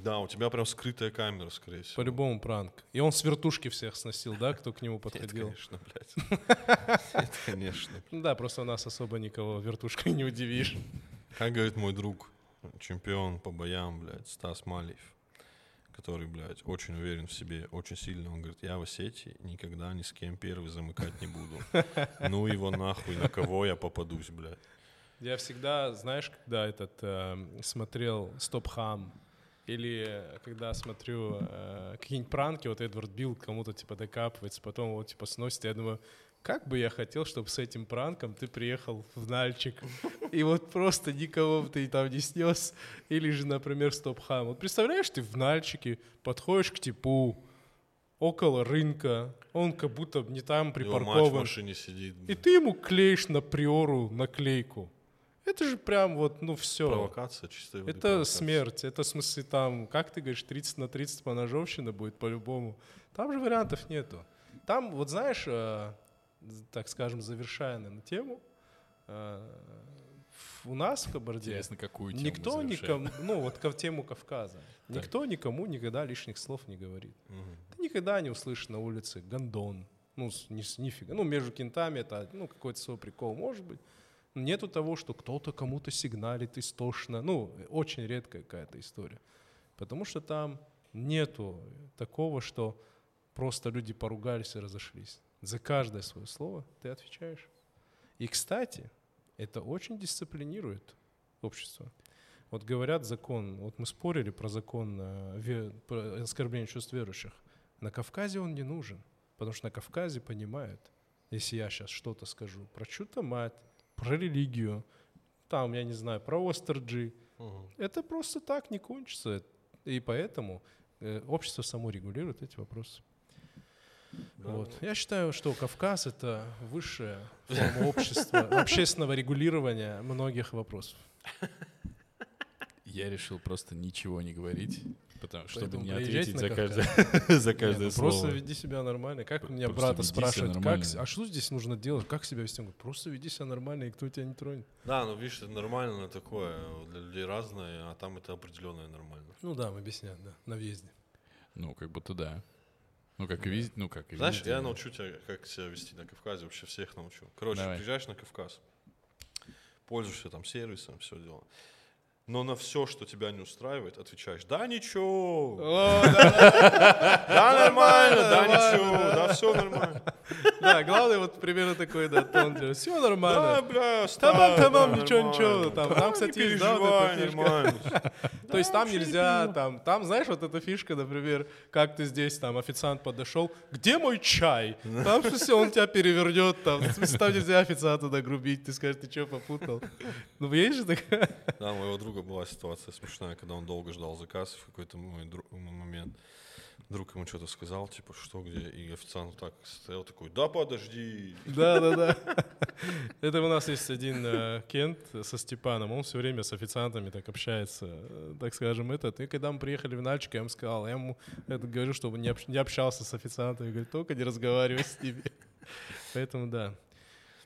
Да, у тебя прям скрытая камера, скорее всего. По-любому пранк. И он с вертушки всех сносил, да, кто к нему [laughs] Нет, подходил? конечно, блядь. [laughs] Нет, конечно. Да, просто у нас особо никого вертушкой не удивишь. Как говорит мой друг, чемпион по боям, блядь, Стас Малиев, который, блядь, очень уверен в себе, очень сильно. Он говорит, я в Осетии никогда ни с кем первый замыкать не буду. [laughs] Ну его нахуй, на кого я попадусь, блядь. Я всегда, знаешь, когда этот э, смотрел Стоп Хам или когда смотрю э, какие-нибудь пранки, вот Эдвард Билл кому-то типа докапывается, потом его типа сносит, я думаю, как бы я хотел, чтобы с этим пранком ты приехал в Нальчик, и вот просто никого ты там не снес, или же, например, Стоп Хам. Вот представляешь, ты в Нальчике подходишь к типу около рынка, он как будто не там Его мать в припаркован, машине сидит. и ты ему клеишь на приору наклейку. Это же прям вот, ну все. Провокация чистая. воды Это провокация. смерть. Это в смысле там, как ты говоришь, 30 на 30 поножовщина будет по-любому. Там же вариантов нету. Там, вот знаешь, э, так скажем, завершая на тему, э, у нас в Кабарде Интересно, какую тему никто никому, ну вот ко тему Кавказа, никто никому никогда лишних слов не говорит. Ты никогда не услышишь на улице гондон. Ну, ни, нифига. Ну, между кентами это, ну, какой-то свой прикол может быть. Нету того, что кто-то кому-то сигналит истошно. Ну, очень редкая какая-то история. Потому что там нету такого, что просто люди поругались и разошлись. За каждое свое слово ты отвечаешь. И, кстати, это очень дисциплинирует общество. Вот говорят закон, вот мы спорили про закон э, про оскорбление чувств верующих. На Кавказе он не нужен, потому что на Кавказе понимают, если я сейчас что-то скажу про чью-то мать, про религию, там, я не знаю, про Остерджи, Мгм. это просто так не кончится. И поэтому э, общество само регулирует эти вопросы. Да. Вот. Я считаю, что Кавказ — это высшая форма [laughs] общества, общественного регулирования многих вопросов. Я решил просто ничего не говорить, потому чтобы не ответить за каждое, [laughs] за Не, каждое ну слово. Просто веди себя нормально. Как у меня брата спрашивают, как, а что здесь нужно делать, как себя вести? Он говорит, просто веди себя нормально, и кто тебя не тронет. Да, ну видишь, это нормально, но такое. Для людей разное, а там это определенное нормально. Ну да, объяснят, да, на въезде. Ну, как будто да. Ну, как и везде, ну, как и Знаешь, везде. я научу тебя, как себя вести на Кавказе, вообще всех научу. Короче, Давай. приезжаешь на Кавказ, пользуешься там сервисом, все дело. Но на все, что тебя не устраивает, отвечаешь, да ничего, да нормально, да ничего, да все нормально. Да, главное вот примерно такой, да, тон. Все Да, нормально. бля, Тамам, оставь, тамам, да, ничего, ничего. Там, Да, там, кстати, да, нормально. То есть там нельзя, там, там, знаешь, вот эта фишка, например, как ты здесь, там, официант подошел, где мой чай? Там, в смысле, он тебя перевернет, там, [laughs] там нельзя официанту нагрубить, ты скажешь, ты что, попутал? Ну, есть же такая? Да, у моего друга была ситуация смешная, когда он долго ждал заказ в какой-то момент. Друг ему что-то сказал, типа, что где, и официант так стоял такой, да подожди. Да, да, да. Это у нас есть один э, Кент со Степаном, он все время с официантами так общается, э, так скажем, этот. И когда мы приехали в Нальчик, я ему сказал, я ему это говорю, чтобы не, общ- не общался с официантами, говорит, только не разговаривай с ними. Поэтому да.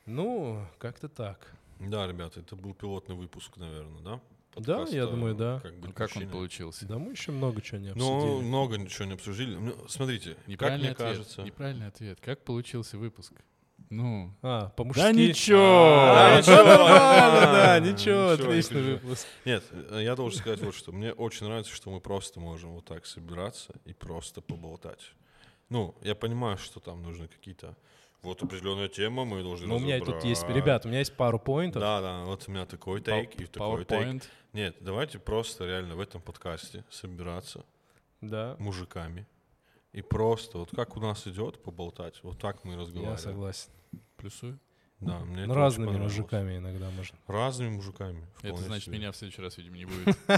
Ну, как-то так. Да, ребята, это был пилотный выпуск, наверное, да? Да, я думаю, да. Как, быть Ну, как он получился? Да мы еще много чего не Ну, обсудили. много ничего не обсудили. Ну, Смотрите, как Неправильный мне ответ. кажется... Неправильный ответ. Как получился выпуск? Ну, А, по-мужски. да ничего. А, А, ничего, да, ничего, отличный выпуск. Нет, э, я должен сказать вот что. Мне очень нравится, что мы просто можем вот так собираться и просто поболтать. Ну, я понимаю, что там нужны какие-то... Вот определенная тема, мы должны Ну, у меня тут есть, ребят, у меня есть пару поинтов. Да, да, вот у меня такой тейк и такой тейк. Нет, давайте просто реально в этом подкасте собираться Да, мужиками и просто, вот как у нас идет, поболтать. Вот так мы я разговариваем. согласен. Плюсую. Да, мне это Ну, разными мужиками иногда можно. Разными мужиками. Это значит, себе. меня в следующий раз, видимо, не будет. [laughs]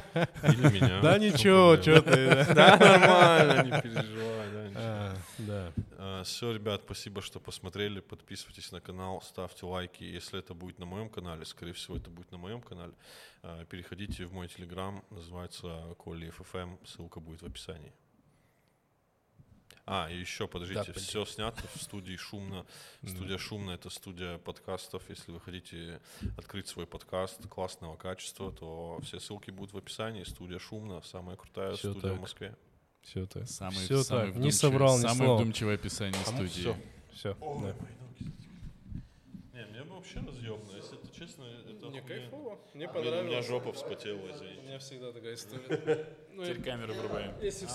Или меня. Да ничего, что ты. [laughs] Да, нормально, не переживай, да, ничего. А, Да. Все, ребят, спасибо, что посмотрели. Подписывайтесь на канал, ставьте лайки. Если это будет на моем канале, скорее всего, это будет на моем канале. а, Переходите в мой телеграм, называется Коли ФФМ, ссылка будет в описании. А, и еще, подождите, блин. все снято в студии Шумно. Студия Шумно — это студия подкастов. Если вы хотите открыть свой подкаст классного качества, то все ссылки будут в описании. Студия Шумно — самая крутая Всё студия в так. Москве. Все так. Самый, Все самый так. Не соврал ни Самое слова. вдумчивое описание А мы студии. Все. Ой, мои ноги. Не, мне бы вообще разъемно, если это честно, это охуенно. Мне Блин, у меня жопа вспотела, извините. меня всегда такая история. [laughs] Теперь камеру врубаем. Если